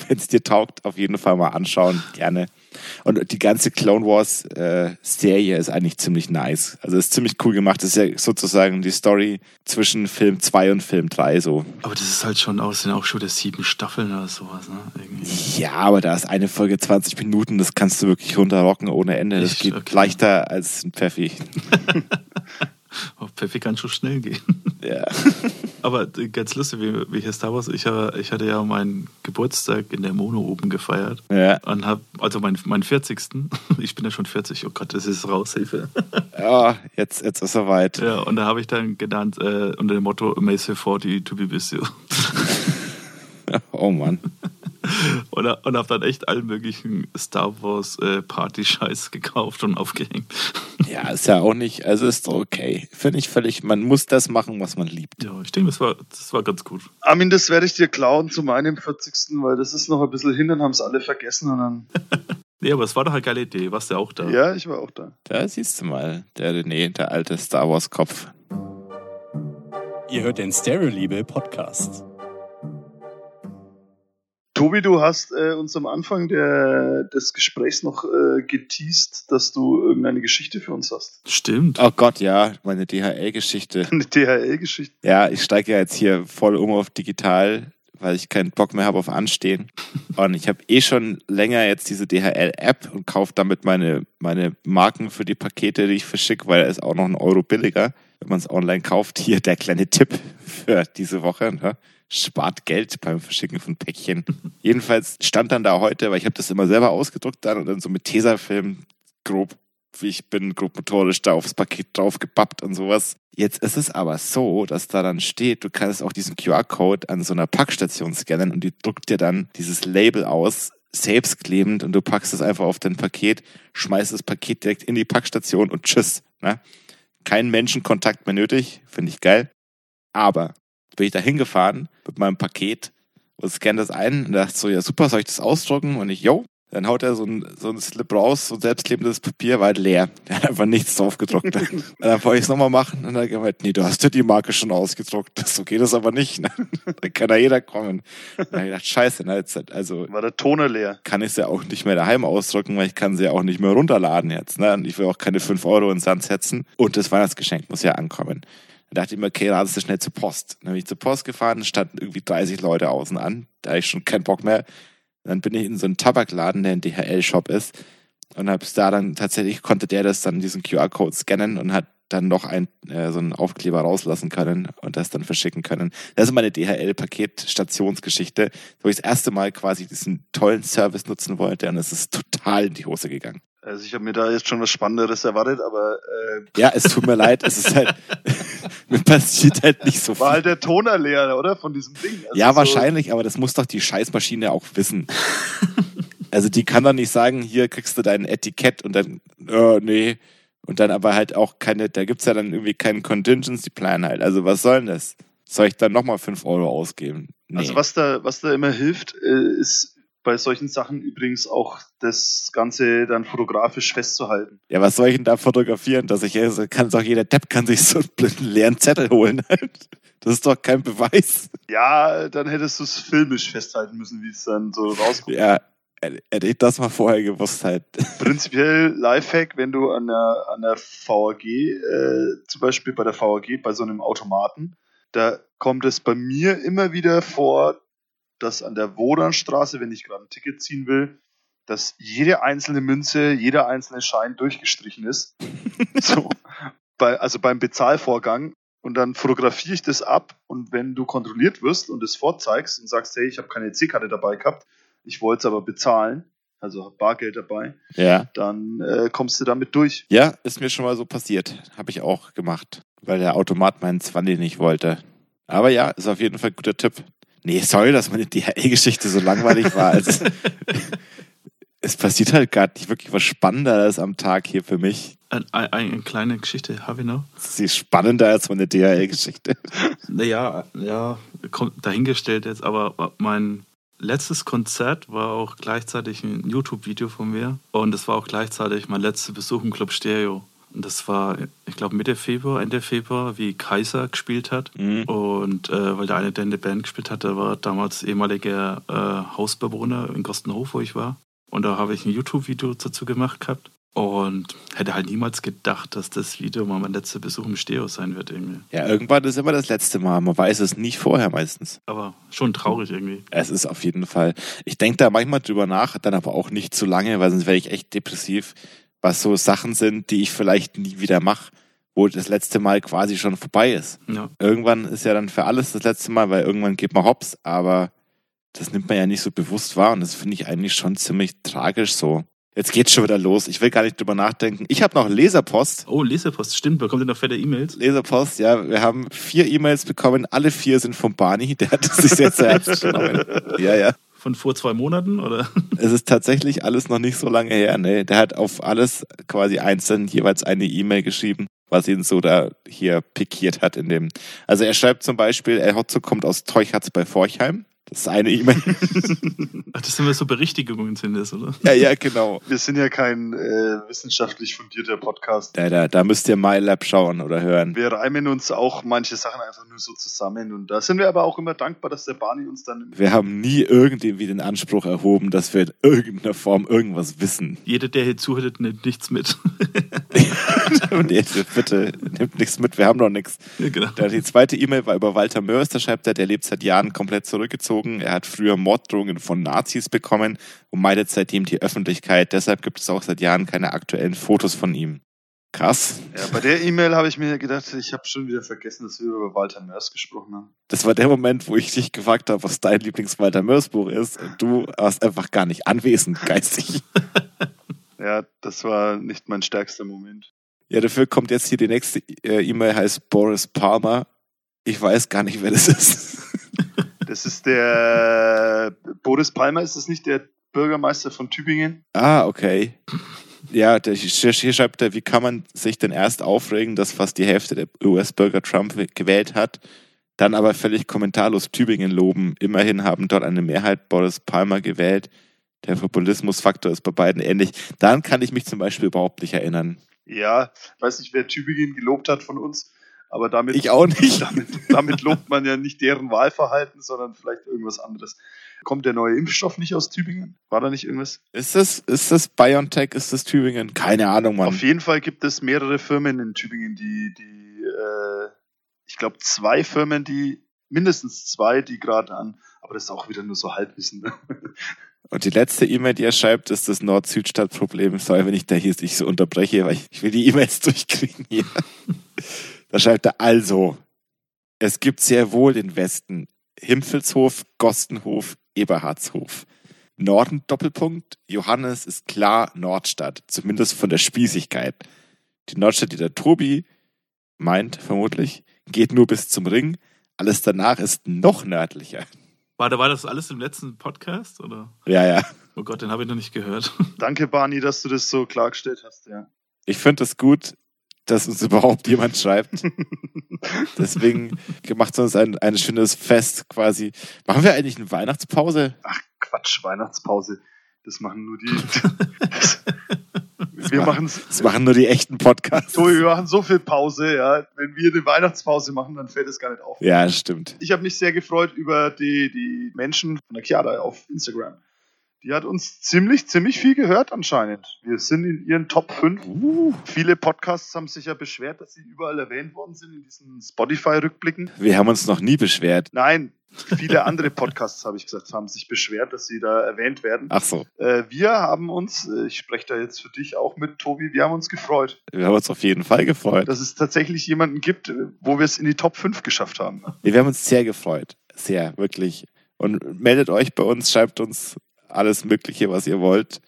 S2: wenn, dir taugt, auf jeden Fall mal anschauen. Gerne. Und die ganze Clone Wars äh, Serie ist eigentlich ziemlich nice. Also ist ziemlich cool gemacht. Das ist ja sozusagen die Story zwischen Film 2 und Film 3 so.
S4: Aber das ist halt schon aus, sind auch schon wieder sieben Staffeln oder sowas, ne? Irgendwie.
S2: Ja, aber da ist eine Folge 20 Minuten, das kannst du wirklich runterrocken ohne Ende. Das
S4: Echt?
S2: geht
S4: Okay.
S2: leichter als ein Pfeffi.
S4: Oh, Pfeffi kann schon schnell gehen.
S2: Ja.
S4: Aber äh, ganz lustig, wie, wie hier Star Wars. Ich, äh, ich hatte ja meinen Geburtstag in der Mono oben gefeiert.
S2: Ja.
S4: Und hab, also mein, mein 40. Ich bin ja schon 40. Oh Gott, das ist Raushilfe.
S2: ja, jetzt, jetzt ist er weit.
S4: Ja, und da habe ich dann genannt äh, unter dem Motto Mace 40 to be with you.
S2: Oh Mann.
S4: Und, und habe dann echt allen möglichen Star Wars äh, Party-Scheiß gekauft und aufgehängt.
S2: Ja, ist ja auch nicht, also ist doch okay. Finde ich völlig, man muss das machen, was man liebt.
S4: Ja, ich denke, das war, das war ganz gut.
S3: Armin, das werde ich dir klauen zu meinem 40. Weil das ist noch ein bisschen hin, dann haben es alle vergessen. Und dann,
S4: Nee, aber es war doch eine geile Idee. Warst du auch da?
S3: ja, ich war auch da.
S2: Da siehst du mal, der René, der alte Star Wars Kopf.
S7: Ihr hört den Stereo-Liebe Podcast.
S3: Tobi, du hast äh, uns am Anfang der, des Gesprächs noch äh, geteased, dass du irgendeine Geschichte für uns hast.
S4: Stimmt.
S2: Oh Gott, ja, meine DHL-Geschichte.
S3: Eine DHL-Geschichte.
S2: Ja, ich steige ja jetzt hier voll um auf digital, weil ich keinen Bock mehr habe auf Anstehen. Und ich habe eh schon länger jetzt diese DHL-App und kaufe damit meine, meine Marken für die Pakete, die ich verschicke, weil er ist auch noch ein Euro billiger, wenn man es online kauft. Hier der kleine Tipp für diese Woche. Ne? Spart Geld beim Verschicken von Päckchen. Jedenfalls stand dann da heute, weil ich habe das immer selber ausgedruckt dann und dann so mit Tesafilm grob wie ich bin, grob motorisch da aufs Paket drauf gepappt und sowas. Jetzt ist es aber so, dass da dann steht, du kannst auch diesen QR-Code an so einer Packstation scannen und die druckt dir dann dieses Label aus, selbstklebend und du packst es einfach auf dein Paket, schmeißt das Paket direkt in die Packstation und tschüss. Ne? Kein Menschenkontakt mehr nötig, finde ich geil. Aber bin ich da hingefahren mit meinem Paket und scanne das ein und dachte so, ja super, soll ich das ausdrucken? Und ich, yo, dann haut er so ein, so ein Slip raus, so ein selbstklebendes Papier, war halt leer. Der hat einfach nichts drauf gedruckt. und dann wollte ich es nochmal machen und dann hat er gemeint, nee, du hast ja die Marke schon ausgedruckt. So geht das aber nicht. Ne? Da kann ja jeder kommen. Dann habe ich gedacht, scheiße, ne? jetzt, also
S3: War der Toner leer.
S2: kann ich es ja auch nicht mehr daheim ausdrucken, weil ich kann sie ja auch nicht mehr runterladen jetzt. Ne? Und ich will auch keine 5 Euro ins Sand setzen. Und das Weihnachtsgeschenk muss ja ankommen. Da dachte ich mir, okay, radest du schnell zur Post. Dann bin ich zur Post gefahren, standen irgendwie 30 Leute außen an. Da hatte ich schon keinen Bock mehr. Dann bin ich in so einen Tabakladen, der ein DHL-Shop ist. Und hab's da dann tatsächlich, konnte der das dann diesen QR-Code scannen und hat dann noch ein, äh, so einen Aufkleber rauslassen können und das dann verschicken können. Das ist meine DHL-Paket-Stationsgeschichte, wo ich das erste Mal quasi diesen tollen Service nutzen wollte und es ist total in die Hose gegangen.
S3: Also ich habe mir da jetzt schon was Spannenderes erwartet, aber äh,
S2: Ja, es tut mir leid, es ist halt, mir passiert halt nicht so
S3: war
S2: viel.
S3: halt der Toner leer, oder? Von diesem Ding. Also
S2: Ja,
S3: so-
S2: wahrscheinlich, aber das muss doch die Scheißmaschine auch wissen. also die kann doch nicht sagen, hier kriegst du dein Etikett und dann, äh, nee. Und dann aber halt auch keine, da gibt's ja dann irgendwie keinen Contingency Plan halt. Also was soll denn das? Soll ich dann nochmal 5 Euro ausgeben? Nee.
S3: Also was da, was da immer hilft, äh, ist bei solchen Sachen übrigens auch das Ganze dann fotografisch festzuhalten.
S2: ja, was soll ich denn da fotografieren? Dass ich, also kann doch jeder Depp kann sich so einen blöden leeren Zettel holen halt. Das ist doch kein Beweis.
S3: Ja, dann hättest du es filmisch festhalten müssen, wie es dann so rauskommt.
S2: Ja, hätte ich das mal vorher gewusst halt.
S3: Prinzipiell Lifehack, wenn du an der, an der VAG, äh, zum Beispiel bei der VAG, bei so einem Automaten, da kommt es bei mir immer wieder vor, dass an der Wodanstraße, wenn ich gerade ein Ticket ziehen will, dass jede einzelne Münze, jeder einzelne Schein durchgestrichen ist. so, bei, also beim Bezahlvorgang. Und dann fotografiere ich das ab und wenn du kontrolliert wirst und es vorzeigst und sagst, hey, ich habe keine C-Karte dabei gehabt, ich wollte es aber bezahlen, also hab Bargeld dabei,
S2: Ja.
S3: dann äh, kommst du damit durch.
S2: Ja, ist mir schon mal so passiert. Habe ich auch gemacht, weil der Automat meinen Zwanni nicht wollte. Aber ja, ist auf jeden Fall ein guter Tipp. Nee, sorry, dass meine DHL-Geschichte so langweilig war. Also, es passiert halt gar nicht wirklich was Spannenderes am Tag hier für mich.
S4: Ein, ein, eine kleine Geschichte habe ich noch.
S2: Sie ist spannender als meine DHL-Geschichte.
S4: Naja, ja, kommt dahingestellt jetzt, aber mein letztes Konzert war auch gleichzeitig ein YouTube-Video von mir und es war auch gleichzeitig mein letzter Besuch im Club Stereo. Und das war, ich glaube, Mitte Februar, Ende Februar, wie Kaiser gespielt hat.
S2: Mhm.
S4: Und äh, weil der eine, der in der Band gespielt hat, der war damals ehemaliger äh, Hausbewohner in Gostenhof, wo ich war. Und da habe ich ein YouTube-Video dazu gemacht gehabt. Und hätte halt niemals gedacht, dass das Video mal mein letzter Besuch im Stereo sein wird irgendwie.
S2: Ja, irgendwann ist immer das letzte Mal. Man weiß es nicht vorher meistens.
S4: Aber schon traurig irgendwie.
S2: Es ist auf jeden Fall. Ich denke da manchmal drüber nach, dann aber auch nicht zu lange, weil sonst werde ich echt depressiv, was so Sachen sind, die ich vielleicht nie wieder mache, wo das letzte Mal quasi schon vorbei ist.
S4: Ja.
S2: Irgendwann ist ja dann für alles das letzte Mal, weil irgendwann geht man hops, aber das nimmt man ja nicht so bewusst wahr und das finde ich eigentlich schon ziemlich tragisch so. Jetzt geht's schon wieder los. Ich will gar nicht drüber nachdenken. Ich habe noch Leserpost.
S4: Oh, Leserpost, stimmt. Bekommt ihr noch fette E-Mails?
S2: Leserpost, ja, wir haben vier E-Mails bekommen. Alle vier sind von Barney. Der hat es sich sehr zu Herzen genommen. Ja, ja.
S4: Von vor zwei Monaten, oder?
S2: Es ist tatsächlich alles noch nicht so lange her. Ne? Der hat auf alles quasi einzeln jeweils eine E-Mail geschrieben, was ihn so da hier pikiert hat in dem. Also er schreibt zum Beispiel, er Hotzo kommt aus Teuchatz bei Forchheim. Das ist eine E-Mail.
S4: Ach, das sind wir so Berichtigungen sind das, oder?
S2: ja, ja, genau.
S3: Wir sind ja kein äh, wissenschaftlich fundierter Podcast.
S2: Da, da, da müsst ihr MyLab schauen oder hören.
S3: Wir reimen uns auch manche Sachen einfach nur so zusammen. Und da sind wir aber auch immer dankbar, dass der Barney uns dann.
S2: Wir haben nie irgendwie den Anspruch erhoben, dass wir in irgendeiner Form irgendwas wissen.
S4: Jeder, der hier zuhört, nimmt nichts mit.
S2: Und jetzt bitte, nimmt nichts mit, wir haben noch nichts.
S4: ja, genau.
S2: Die zweite E-Mail war über Walter Mörs, da schreibt er, der lebt seit Jahren komplett zurückgezogen. Er hat früher Morddrohungen von Nazis bekommen und meidet seitdem die Öffentlichkeit. Deshalb gibt es auch seit Jahren keine aktuellen Fotos von ihm. Krass.
S3: Ja, bei der E-Mail habe ich mir gedacht, ich habe schon wieder vergessen, dass wir über Walter Mörs gesprochen haben.
S2: Das war der Moment, wo ich dich gefragt habe, was dein Lieblings-Walter Mörs-Buch ist. Und du warst einfach gar nicht anwesend, geistig.
S3: Ja, das war nicht mein stärkster Moment.
S2: Ja, dafür kommt jetzt hier die nächste äh, E-Mail, heißt Boris Palmer. Ich weiß gar nicht, wer das ist.
S3: Das ist der Boris Palmer, ist das nicht der Bürgermeister von Tübingen?
S2: Ah, okay. Ja, der, hier schreibt er, wie kann man sich denn erst aufregen, dass fast die Hälfte der US-Bürger Trump gewählt hat, dann aber völlig kommentarlos Tübingen loben. Immerhin haben dort eine Mehrheit Boris Palmer gewählt. Der Populismusfaktor ist bei beiden ähnlich. Daran kann ich mich zum Beispiel überhaupt nicht erinnern.
S3: Ja, weiß nicht, wer Tübingen gelobt hat von uns, aber damit,
S2: Ich auch nicht.
S3: damit, damit lobt man ja nicht deren Wahlverhalten, sondern vielleicht irgendwas anderes. Kommt der neue Impfstoff nicht aus Tübingen? War da nicht irgendwas?
S2: Ist das, ist das BioNTech? Ist das Tübingen? Keine Ahnung, Mann.
S3: Auf jeden Fall gibt es mehrere Firmen in Tübingen, die, die äh, ich glaube, zwei Firmen, die, mindestens zwei, die gerade an, aber das ist auch wieder nur so Halbwissen. Ne?
S2: Und die letzte E-Mail, die er schreibt, ist das Nord-Süd-Stadt-Problem. Sorry, wenn ich da hier dich so unterbreche, weil ich, ich will die E-Mails durchkriegen hier. da schreibt er also, es gibt sehr wohl den Westen. Himpfelshof, Gostenhof, Eberhardshof. Norden Doppelpunkt. Johannes ist klar Nordstadt, zumindest von der Spießigkeit. Die Nordstadt, die der Tobi meint, vermutlich, geht nur bis zum Ring. Alles danach ist noch nördlicher.
S4: War, war das alles im letzten Podcast? Oder?
S2: Ja, ja.
S4: Oh Gott, den habe ich noch nicht gehört.
S3: Danke, Barney, dass du das so klargestellt hast, ja.
S2: Ich finde es gut, dass uns überhaupt jemand schreibt. Deswegen macht uns ein, ein schönes Fest quasi. Machen wir eigentlich eine Weihnachtspause?
S3: Ach, Quatsch, Weihnachtspause. Das machen nur die. Das, wir machen
S2: Das machen nur die echten Podcasts.
S3: so, wir machen so viel Pause, ja. Wenn wir eine Weihnachtspause machen, dann fällt es gar nicht auf.
S2: Ja, stimmt.
S3: Ich habe mich sehr gefreut über die, die Menschen von der Chiara auf Instagram. Die hat uns ziemlich, ziemlich viel gehört anscheinend. Wir sind in ihren Top 5. Viele Podcasts haben sich ja beschwert, dass sie überall erwähnt worden sind in diesen Spotify-Rückblicken.
S2: Wir haben uns noch nie beschwert.
S3: Nein, viele andere Podcasts, habe ich gesagt, haben sich beschwert, dass sie da erwähnt werden.
S2: Ach so.
S3: Äh, wir haben uns, äh, ich spreche da jetzt für dich auch mit, Tobi, wir haben uns gefreut,
S2: Wir haben uns auf jeden Fall gefreut.
S3: dass es tatsächlich jemanden gibt, äh, wo wir es in die Top 5 geschafft haben.
S2: Wir haben uns sehr gefreut. Sehr, wirklich. Und meldet euch bei uns, schreibt uns alles Mögliche, was ihr wollt,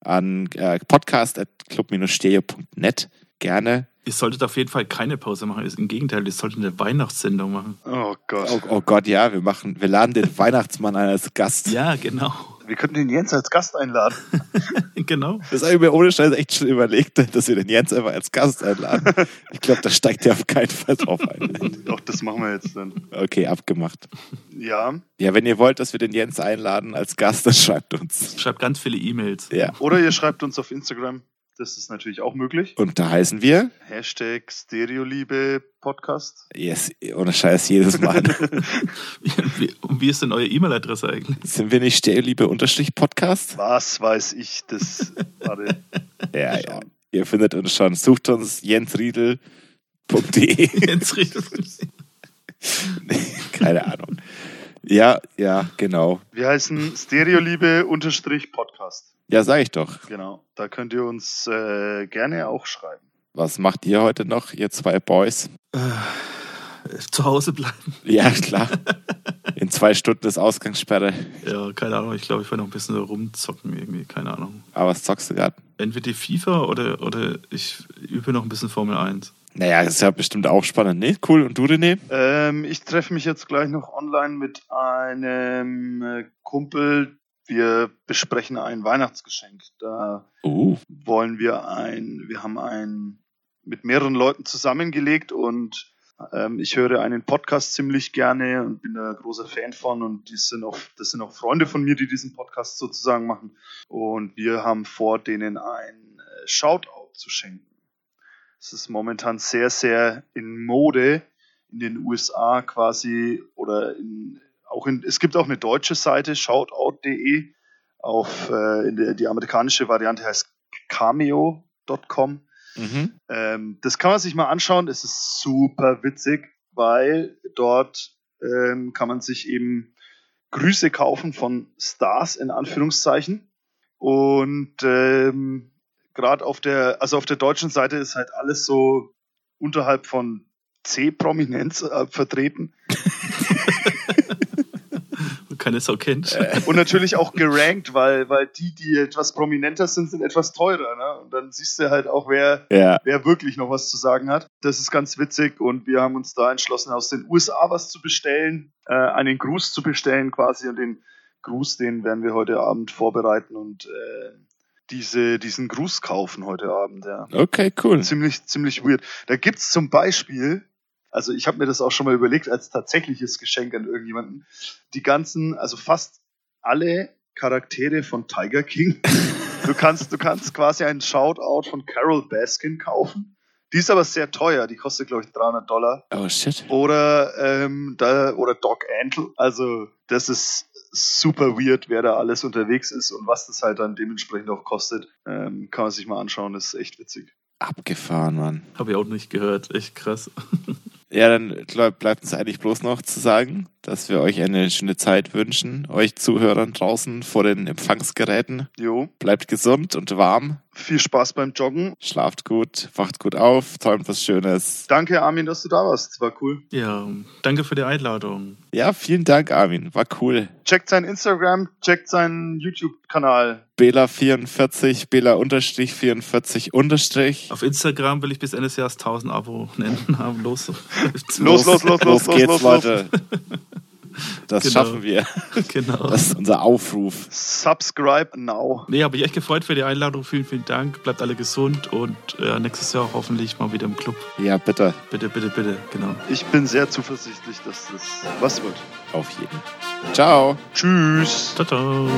S2: an äh, podcast.club-stereo.net. Gerne.
S4: Ihr solltet auf jeden Fall keine Pause machen. Im Gegenteil, ihr solltet eine Weihnachtssendung machen.
S3: Oh Gott.
S2: Oh, oh Gott, ja, wir machen, wir laden den Weihnachtsmann ein als Gast.
S4: Ja, genau.
S3: Wir könnten den Jens als Gast einladen.
S4: genau.
S2: Das habe ich mir ohne Scheiß echt schon überlegt, dass wir den Jens einfach als Gast einladen. Ich glaube, da steigt er auf keinen Fall drauf ein.
S3: Doch, das machen wir jetzt dann.
S2: Okay, abgemacht.
S3: Ja.
S2: Ja, wenn ihr wollt, dass wir den Jens einladen als Gast, dann schreibt uns.
S4: Schreibt ganz viele E-Mails.
S2: Ja.
S3: Oder ihr schreibt uns auf Instagram. Das ist natürlich auch möglich.
S2: Und da heißen wir,
S3: Hashtag Stereoliebe Podcast.
S2: yes, ohne Scheiß jedes Mal.
S4: Wie, und wie ist denn eure E-Mail-Adresse eigentlich?
S2: Sind wir nicht Stereoliebe-Podcast?
S3: Was weiß ich, das. Warte.
S2: Ja, ja. Ihr findet uns schon. Sucht uns jensriedel.de.
S4: Jens Riedel.
S2: Keine Ahnung. Ja, ja, genau.
S3: Wir heißen Stereoliebe unterstrich Podcast.
S2: Ja, sag ich doch.
S3: Genau. Da könnt ihr uns äh, gerne auch schreiben.
S2: Was macht ihr heute noch, ihr zwei Boys?
S4: Zu Hause bleiben.
S2: Ja, klar. In zwei Stunden ist Ausgangssperre.
S4: Ja, keine Ahnung. Ich glaube, ich werde noch ein bisschen so rumzocken irgendwie. Keine Ahnung.
S2: Aber was zockst du gerade?
S4: Entweder die FIFA oder, oder ich übe noch ein bisschen Formel 1.
S2: Naja, das ist ja bestimmt auch spannend. Nee, cool. Und du, René?
S3: Ähm, ich treffe mich jetzt gleich noch online mit einem äh, Kumpel. Wir besprechen ein Weihnachtsgeschenk. Da
S2: Uh.
S3: wollen wir ein, wir haben ein mit mehreren Leuten zusammengelegt und ähm, ich höre einen Podcast ziemlich gerne und bin da großer Fan von und die sind auch, das sind auch Freunde von mir, die diesen Podcast sozusagen machen und wir haben vor, denen ein äh, Shoutout zu schenken. Es ist momentan sehr, sehr in Mode in den USA quasi oder in, auch in, es gibt auch eine deutsche Seite, shoutout.de. Auf äh, der, die amerikanische Variante heißt cameo.com.
S2: Mhm.
S3: Ähm, das kann man sich mal anschauen. Es ist super witzig, weil dort ähm, kann man sich eben Grüße kaufen von Stars in Anführungszeichen. Und ähm, gerade auf der, also auf der deutschen Seite ist halt alles so unterhalb von C-Prominenz äh, vertreten.
S4: Keine Sau kennt.
S3: Und natürlich auch gerankt, weil, weil die, die etwas prominenter sind, sind etwas teurer. Ne? Und dann siehst du halt auch, wer,
S2: Ja.
S3: wer wirklich noch was zu sagen hat. Das ist ganz witzig und wir haben uns da entschlossen, aus den USA was zu bestellen, äh, einen Gruß zu bestellen quasi und den Gruß, den werden wir heute Abend vorbereiten und äh, diese, diesen Gruß kaufen heute Abend, ja.
S2: Okay, cool.
S3: Ziemlich, ziemlich weird. Da gibt's zum Beispiel, also ich habe mir das auch schon mal überlegt als tatsächliches Geschenk an irgendjemanden, die ganzen, also fast alle Charaktere von Tiger King. Du kannst, du kannst quasi einen Shoutout von Carol Baskin kaufen. Die ist aber sehr teuer, die kostet, glaube ich, 300 Dollar.
S2: Oh shit.
S3: Oder, ähm, da, oder Doc Antle. Also, das ist super weird, wer da alles unterwegs ist und was das halt dann dementsprechend auch kostet. Ähm, kann man sich mal anschauen, das ist echt witzig.
S2: Abgefahren, Mann.
S4: Habe ich auch nicht gehört. Echt krass.
S2: Ja, dann glaub, bleibt uns eigentlich bloß noch zu sagen, dass wir euch eine schöne Zeit wünschen, euch Zuhörern draußen vor den Empfangsgeräten.
S3: Jo,
S2: Bleibt gesund und warm,
S3: viel Spaß beim Joggen.
S2: schlaft gut, wacht gut auf, träumt was Schönes.
S3: Danke, Armin, dass du da warst. War cool.
S4: Ja, danke für die Einladung.
S2: Ja, vielen Dank, Armin. War cool.
S3: Checkt sein Instagram, checkt seinen YouTube-Kanal.
S2: Bela44, Bela-44 unterstrich.
S4: Auf Instagram will ich bis Ende des Jahres 1000 Abonnenten haben. Los.
S3: Los, los, los, los,
S2: los
S3: los,
S2: geht's,
S3: los, los.
S2: Leute. Das
S4: Genau.
S2: schaffen wir.
S4: genau.
S2: Das ist unser Aufruf.
S3: Subscribe now.
S4: Nee, habe ich echt gefreut für die Einladung. Vielen, vielen Dank. Bleibt alle gesund und äh, nächstes Jahr hoffentlich mal wieder im Club.
S2: Ja, bitte.
S4: Bitte, bitte, bitte. Genau.
S3: Ich bin sehr zuversichtlich, dass das was wird.
S2: Auf jeden. Ciao.
S3: Tschüss.
S4: Ciao, ciao.